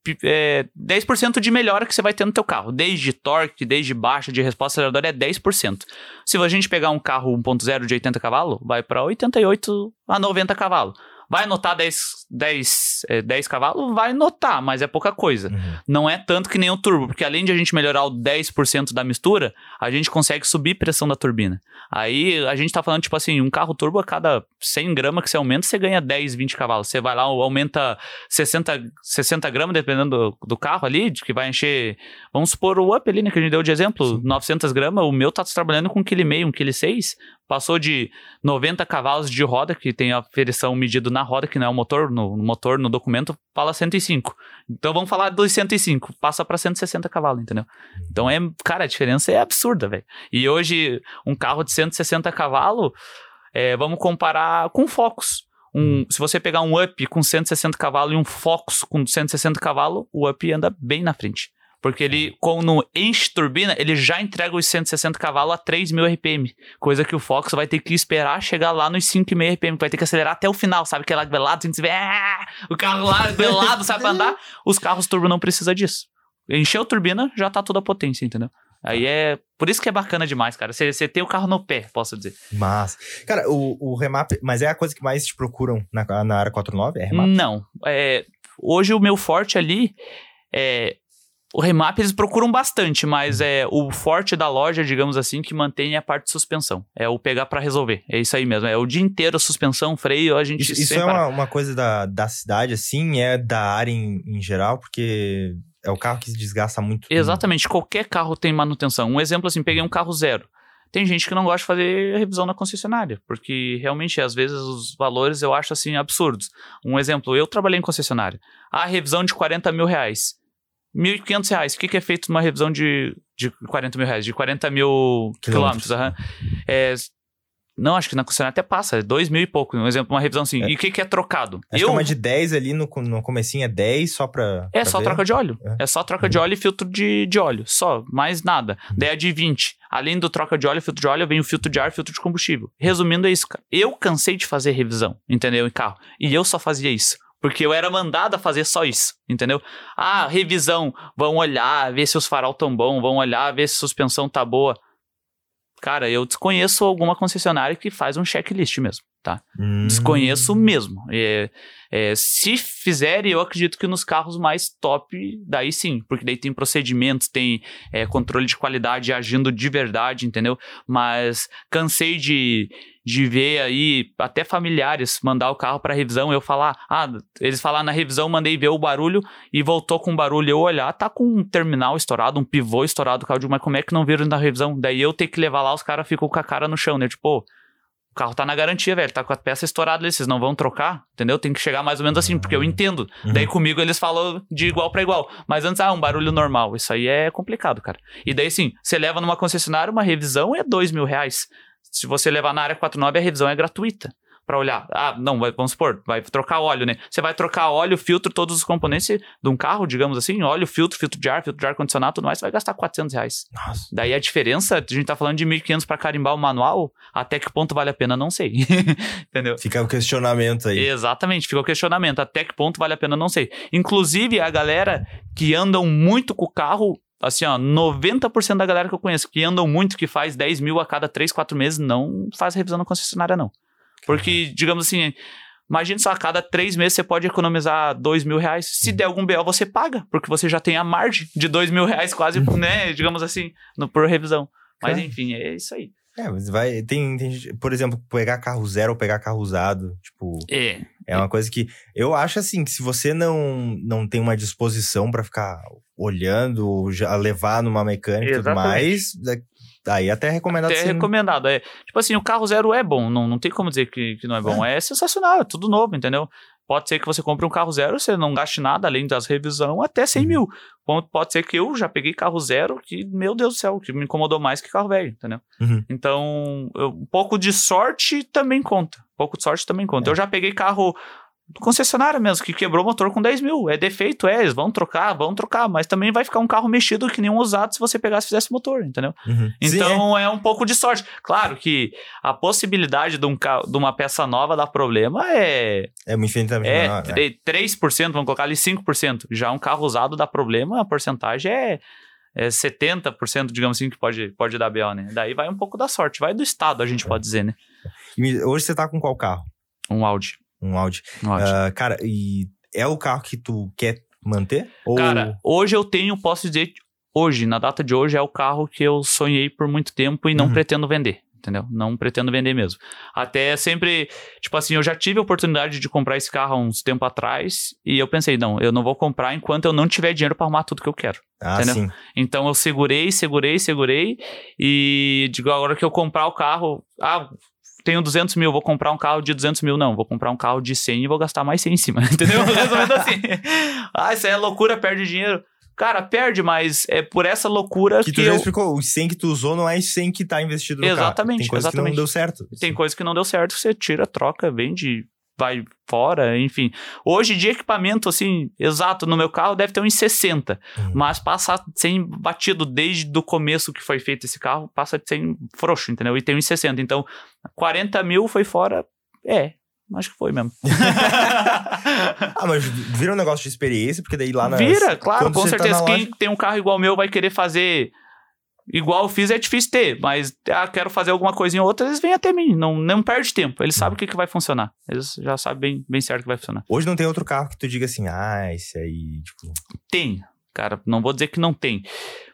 pi- É 10% de melhora que você vai ter no teu carro. Desde torque, desde baixa de resposta aceleradora é 10%. Se a gente pegar um carro 1.0 de 80 cavalos, vai para 88 a 90 cavalos. Vai notar 10, 10, é, 10 cavalos? Vai notar, mas é pouca coisa Uhum. não é tanto que nem o turbo, porque além de a gente melhorar o 10% da mistura, a gente consegue subir a pressão da turbina. Aí a gente tá falando, tipo assim, um carro turbo a cada 100 gramas que você aumenta, você ganha 10, 20 cavalos. Você vai lá, aumenta 60, 60 gramas, dependendo do, do carro ali, de que vai encher. Vamos supor o up ali, né, que a gente deu de exemplo, Sim. 900 gramas, o meu tá trabalhando com 1,5 kg, 1,6 kg. Passou de 90 cavalos de roda, que tem a aferição medido na roda, que não é o motor, no, no motor, no documento, fala 105. Então vamos falar dos 105, passa pra 160 cavalos, entendeu? Então é, cara, a diferença é absurda, velho. E hoje um carro de 160 cavalos, é, vamos comparar com Focus. Um, se você pegar um Up com 160 cavalos e um Focus com 160 cavalos, o Up anda bem na frente. Porque ele, quando enche turbina, ele já entrega os 160 cavalos a 3.000 RPM. Coisa que o Fox vai ter que esperar chegar lá nos 5.500 RPM. Vai ter que acelerar até o final, sabe? Que é lá velado, tem que ver. "Ah!" O carro lá velado, sabe pra andar. [laughs] Os carros turbo não precisam disso. Encheu a turbina, já tá toda a potência, entendeu? Aí é. Por isso que é bacana demais, cara. Você você tem o carro no pé, posso dizer. Mas, cara, o, o remap, mas é a coisa que mais te procuram na, na área 49? É remap? Não. É, hoje o meu forte ali é. O remap eles procuram bastante, mas é o forte da loja, digamos assim, que mantém a parte de suspensão. É o pegar pra resolver. É isso aí mesmo. É o dia inteiro suspensão, freio, a gente Isso, isso é uma, uma coisa da, da cidade, assim, é da área em, em geral, porque é o carro que se desgasta muito. Exatamente, qualquer carro tem manutenção. Um exemplo assim, peguei um carro zero. Tem gente que não gosta de fazer revisão na concessionária, porque realmente, às vezes, os valores eu acho assim absurdos. Um exemplo, eu trabalhei em concessionária. A revisão de 40 mil reais. 1.500 reais. O que, que é feito numa revisão de, de 40 mil reais? De 40 mil Quilômetros. quilômetros. aham. É, não, acho que na concessionária até passa, é 2 mil e pouco. Um exemplo, uma revisão assim. É. E o que, que é trocado? Acho que é uma de 10 ali no, no comecinho, é 10 só pra. É pra só ver. troca de óleo. É. É, só troca de óleo e filtro de, de óleo. Só, mais nada. Daí a de 20. Além do troca de óleo e filtro de óleo, vem o filtro de ar e filtro de combustível. Resumindo, é isso, cara. Eu cansei de fazer revisão, entendeu? Em carro. E eu só fazia isso. Porque eu era mandado a fazer só isso, entendeu? Ah, revisão. Vão olhar, ver se os farol tão bom, vão olhar, ver se a suspensão tá boa. Cara, eu desconheço alguma concessionária que faz um checklist mesmo. Tá? Hum. Desconheço mesmo. É, é, se fizerem, eu acredito que nos carros mais top, daí sim, porque daí tem procedimentos, tem é, controle de qualidade agindo de verdade, entendeu? Mas cansei de, de ver aí até familiares mandar o carro para revisão, eu falar, ah, eles falaram na revisão, mandei ver o barulho e voltou com barulho, eu olhar, tá com um terminal estourado, um pivô estourado, o carro de mas como é que não viram na revisão? Daí eu ter que levar lá, os caras ficam com a cara no chão, né? Tipo, o carro tá na garantia, velho. Tá com a peça estourada ali, vocês não vão trocar, entendeu? Tem que chegar mais ou menos assim, porque eu entendo. Uhum. Daí comigo eles falam de igual para igual. Mas antes, ah, um barulho normal. Isso aí é complicado, cara. E daí, sim, você leva numa concessionária, uma revisão é dois mil reais. Se você levar na área 49, a revisão é gratuita para olhar. Ah, não, vai, vamos supor, vai trocar óleo, né? Você vai trocar óleo, filtro, todos os componentes de um carro, digamos assim, óleo, filtro, filtro de ar, filtro de ar condicionado, tudo mais, você vai gastar 400 reais. Nossa. Daí a diferença, a gente tá falando de 1.500 para carimbar o manual, até que ponto vale a pena, não sei. [laughs] Entendeu? Fica o questionamento aí. Exatamente, fica o questionamento. Até que ponto vale a pena, não sei. Inclusive, a galera que andam muito com o carro, assim, ó, 90% da galera que eu conheço que andam muito, que faz 10 mil a cada 3, 4 meses, não faz revisão na concessionária, não. Porque, digamos assim, imagina só, a cada 3 meses você pode economizar 2 mil reais. Se der algum BO, você paga, porque você já tem a margem de 2 mil reais quase, né, digamos assim, no, por revisão. Mas, enfim, é isso aí. É, mas vai. Tem, tem por exemplo, pegar carro zero ou pegar carro usado. Tipo, É, é uma coisa que. Eu acho assim, que se você não, não tem uma disposição pra ficar olhando, já levar numa mecânica e tudo mais, da- aí até é recomendado até sim. recomendado. É, tipo assim, o carro zero é bom, não, não tem como dizer que, que não é bom. É. sensacional, é tudo novo, entendeu? Pode ser que você compre um carro zero, você não gaste nada além das revisão, até 100 Uhum. mil. Pode ser que eu já peguei carro zero, que, meu Deus do céu, que me incomodou mais que carro velho, entendeu? Uhum. Então, eu- um pouco de sorte também conta. Um pouco de sorte também conta. É. Eu já peguei carro do concessionário mesmo, que quebrou o motor com 10 mil. É defeito, é, eles vão trocar, vão trocar, mas também vai ficar um carro mexido que nenhum usado se você pegasse e fizesse motor, entendeu? Uhum. Sim, Então é. um pouco de sorte. Claro que a possibilidade de, um ca- de uma peça nova dar problema é, é, é infinitamente é, menor, né? tre- 3%, vamos colocar ali 5%. Já um carro usado dá problema, a porcentagem é, é 70%, digamos assim, que pode, pode dar BO, né? Daí vai um pouco da sorte, vai do estado, a gente pode dizer, né? E hoje você tá com qual carro? Um Audi. Um Audi. Ah, cara, e é o carro que tu quer manter? Ou... Cara, hoje eu tenho, posso dizer, hoje, na data de hoje, é o carro que eu sonhei por muito tempo e não Uhum. pretendo vender. Entendeu? Não pretendo vender mesmo. Até sempre, tipo assim, eu já tive a oportunidade de comprar esse carro há uns tempo atrás e eu pensei, não, eu não vou comprar enquanto eu não tiver dinheiro para arrumar tudo que eu quero. ah, entendeu? sim. Então eu segurei, segurei, segurei e digo, agora que eu comprar o carro, ah, tenho 200 mil, vou comprar um carro de 200 mil. Não, vou comprar um carro de 100 e vou gastar mais 100 em cima, [laughs] entendeu? [laughs] Resumindo assim. ah, isso aí é loucura, perde dinheiro. Cara, perde, mas é por essa loucura Que que, tu já eu... explicou, o 100 que tu usou não é 100 que tá investido no carro. Exatamente, Tem coisa que exatamente. não deu certo. Tem coisa que não deu certo, você tira, troca, vende, vai fora, enfim. Hoje de equipamento, assim, exato, no meu carro deve ter uns 60. Uhum. Mas passa sem batido desde o começo que foi feito esse carro, passa sem frouxo, entendeu? E tem uns 60. Então, 40 mil foi fora. É, acho que foi mesmo. [laughs] Ah, mas vira um negócio de experiência, porque daí lá na. Vira, claro, com tá certeza. na Quem loja- tem um carro igual o meu vai querer fazer igual eu fiz, é difícil ter. Mas, ah, quero fazer alguma coisinha ou outra, eles vêm até mim. Não, não perde tempo. Eles sabem o que, que vai funcionar. Eles já sabem bem, bem certo que vai funcionar. Hoje não tem outro carro que tu diga assim, ah, esse aí, tipo. Tem, cara, não vou dizer que não tem.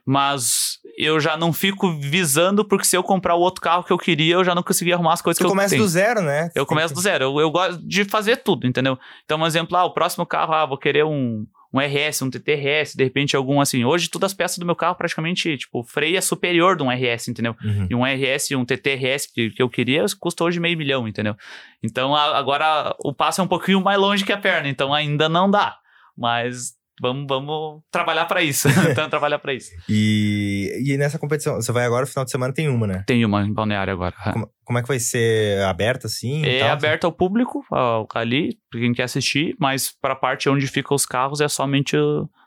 Mas eu já não fico visando, porque se eu comprar o outro carro que eu queria, eu já não conseguia arrumar as coisas Tu que eu começa tenho. do zero, né? Eu começo do zero. Eu, eu gosto de fazer tudo, entendeu? Então, um exemplo, ah, o próximo carro, ah, vou querer um, um RS, um TTRS, de repente algum assim. Hoje, todas as peças do meu carro, praticamente, tipo, o freio é superior de um RS, entendeu? Uhum. E um RS e um TTRS que, que eu queria custa hoje meio milhão, entendeu? Então, a- agora o passo é um pouquinho mais longe que a perna, então ainda não dá. Mas vamos, vamos trabalhar pra isso. [laughs] então, trabalhar pra isso. E, e nessa competição, você vai agora, final de semana tem uma, né? Tem uma em balneário agora. Como, como é que vai ser aberta assim? É tal? aberto ao público ó, ali, pra quem quer assistir, mas para a parte onde ficam os carros é somente,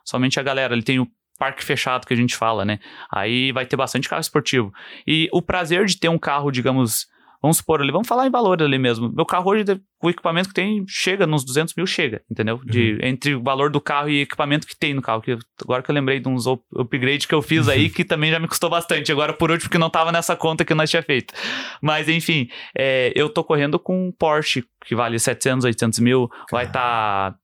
somente a galera. Ele tem o parque fechado que a gente fala, né? Aí vai ter bastante carro esportivo. E o prazer de ter um carro, digamos, vamos supor ali, vamos falar em valor ali mesmo. Meu carro hoje, o equipamento que tem, chega nos 200 mil, chega, entendeu? De, Uhum. Entre o valor do carro e equipamento que tem no carro. Que, agora que eu lembrei de uns up- upgrades que eu fiz aí, que também já me custou bastante. Agora, por último, que não tava nessa conta que nós tinha feito. Mas, enfim, é, eu tô correndo com um Porsche, que vale 700, 800 mil, vai estar...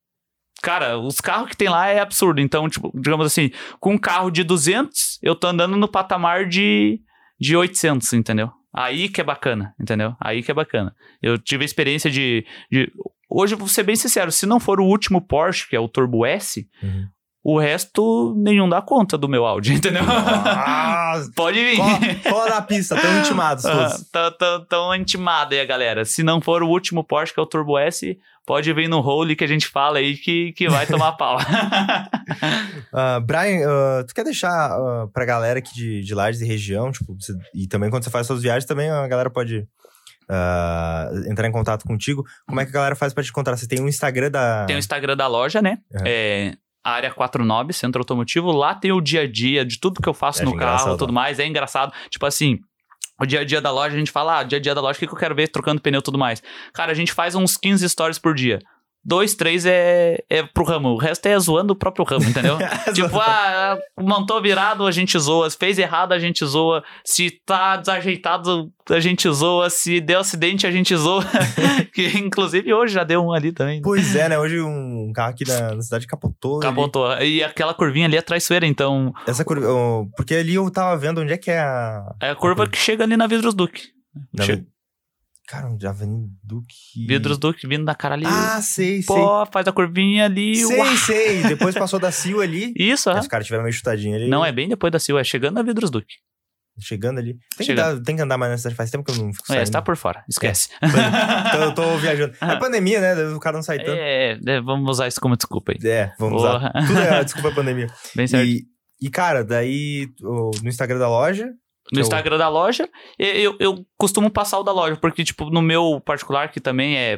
Cara, os carros que tem lá é absurdo. Então, tipo, digamos assim, com um carro de 200, eu tô andando no patamar de, de 800, entendeu? Aí que é bacana, entendeu? Aí que é bacana. Eu tive a experiência de, de- Hoje, vou ser bem sincero, se não for o último Porsche, que é o Turbo S, Uhum. o resto nenhum dá conta do meu Audi, [laughs] entendeu? Ah, Pode vir. cola na pista, estão intimados [laughs] Ah, todos. Tão, tão, tão intimada aí a galera. Se não for o último Porsche, que é o Turbo S, pode vir no role que a gente fala aí que, que vai tomar pau. [laughs] [laughs] Ah, Brian, ah, tu quer deixar ah, pra galera aqui de, de Lages e região, tipo, você- e também quando você faz suas viagens, também a galera pode ah, entrar em contato contigo. Como é que a galera faz pra te encontrar? Você tem um Instagram da... Tem o Instagram da loja, né? Uhum. É. Área 49, Centro Automotivo. Lá tem o dia a dia de tudo que eu faço É no carro e tudo mais. É engraçado. Tipo assim, o dia a dia da loja, a gente fala, ah, dia a dia da loja, o que, que eu quero ver trocando pneu e tudo mais. Cara, a gente faz uns 15 stories por dia. Dois, três é, é pro ramo. O resto é zoando o próprio ramo, entendeu? [laughs] tipo, ah, montou virado, a gente zoa. Se fez errado, a gente zoa. Se tá desajeitado, a gente zoa. Se deu acidente, a gente zoa. [laughs] que inclusive hoje já deu um ali também. Pois é, né? Hoje um carro aqui na cidade capotou. ali. Capotou. E aquela curvinha ali é traiçoeira, então Essa curva... oh, porque ali eu tava vendo onde é que é a... é a curva que chega ali na Vidros Duque. Na... Cara, a Avenida Duque... Vidros Duque vindo da cara ali. Ah, sei, sei. Pô, faz a curvinha ali. Sei, uau. sei. [laughs] Depois passou da Sil ali. Isso, aham. Os caras tiveram meio chutadinho ali. Não, é bem depois da Silva, é chegando na Vidros Duque. Chegando ali. Tem que, Chegando. dar- tem que andar mais cidade. Faz tempo que eu não fico É, saindo. você tá por fora, esquece. Então eu [laughs] tô viajando. É pandemia, né? O cara não sai tanto. É, é, vamos usar isso como desculpa aí. É, vamos usar. Porra. Tudo é [laughs] desculpa a pandemia. Bem certo. E, e, cara, daí no Instagram da loja. no eu- Instagram da loja, eu, eu costumo passar o da loja, porque, tipo, no meu particular, que também é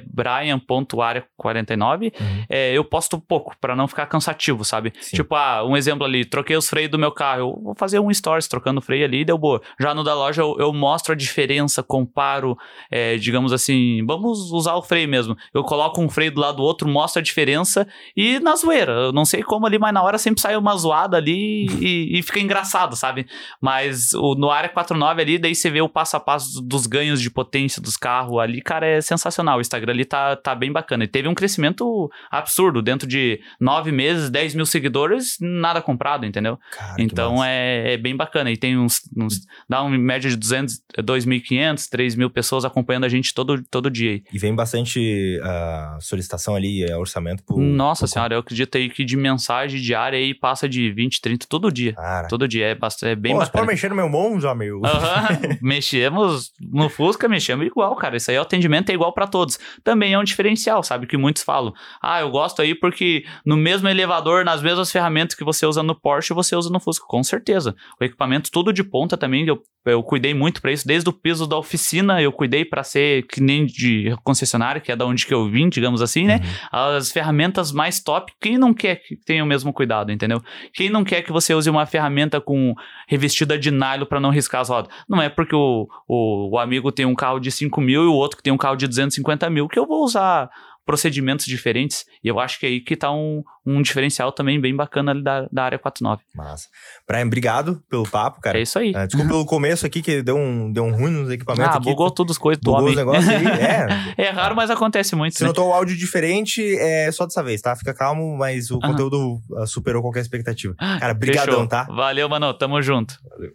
brian.área49, Uhum. é, eu posto pouco, pra não ficar cansativo, sabe? Sim. Tipo, ah, um exemplo ali, troquei os freios do meu carro, eu vou fazer um stories trocando o freio ali e deu boa. Já no da loja, eu, eu mostro a diferença, comparo, é, digamos assim, vamos usar o freio mesmo. Eu coloco um freio do lado do outro, mostro a diferença e na zoeira, eu não sei como ali, mas na hora sempre sai uma zoada ali e, e fica engraçado, sabe? Mas o, no área 49 ali, daí você vê o passo a passo dos ganhos de potência dos carros ali, cara, é sensacional. O Instagram ali tá, tá bem bacana. E teve um crescimento absurdo. Dentro de nove meses, 10 mil seguidores, nada comprado, entendeu? Cara, então é, é bem bacana. E tem uns, uns. dá uma média de 200, 2.500, 3 mil pessoas acompanhando a gente todo, todo dia. aí. E vem bastante ah, solicitação ali, é, orçamento pro. Nossa pro- senhora, eu acredito aí que de mensagem diária aí passa de 20, 30 todo dia. Cara. Todo dia. É, bast- é bem Pô, você bacana. pode mexer no meu Monza, meu. Aham, [laughs] mexemos no Fusca, mexemos igual, cara. Isso aí o atendimento é igual pra todos. Também é um diferencial, sabe? Que muitos falam. Ah, eu gosto aí porque no mesmo elevador, nas mesmas ferramentas que você usa no Porsche, você usa no Fusca. Com certeza. O equipamento tudo de ponta também, eu, eu cuidei muito pra isso. Desde o piso da oficina, eu cuidei pra ser que nem de concessionária, que é da onde que eu vim, digamos assim, né? Uhum. as ferramentas mais top, quem não quer que tenha o mesmo cuidado, entendeu? Quem não quer que você use uma ferramenta com revestida de nylon para não riscar as rodas? Não é porque o, o, o amigo tem um carro de 5 mil e o outro que tem um carro de 250 mil que eu vou usar procedimentos diferentes. E eu acho que é aí que tá um, um diferencial também bem bacana ali da, da área 49. Massa. Brian, obrigado pelo papo, cara. é isso aí. Ah, desculpa pelo começo aqui, que deu um, deu um ruim nos equipamentos Ah, aqui. bugou tudo as coisas do Bugou homem. É. [laughs] É raro, mas acontece muito. Se né? notou o áudio diferente, é só dessa vez, tá? Fica calmo, mas o Aham. conteúdo ah, superou qualquer expectativa. Cara, Fechou. brigadão, tá? Valeu, mano. Tamo junto. Valeu.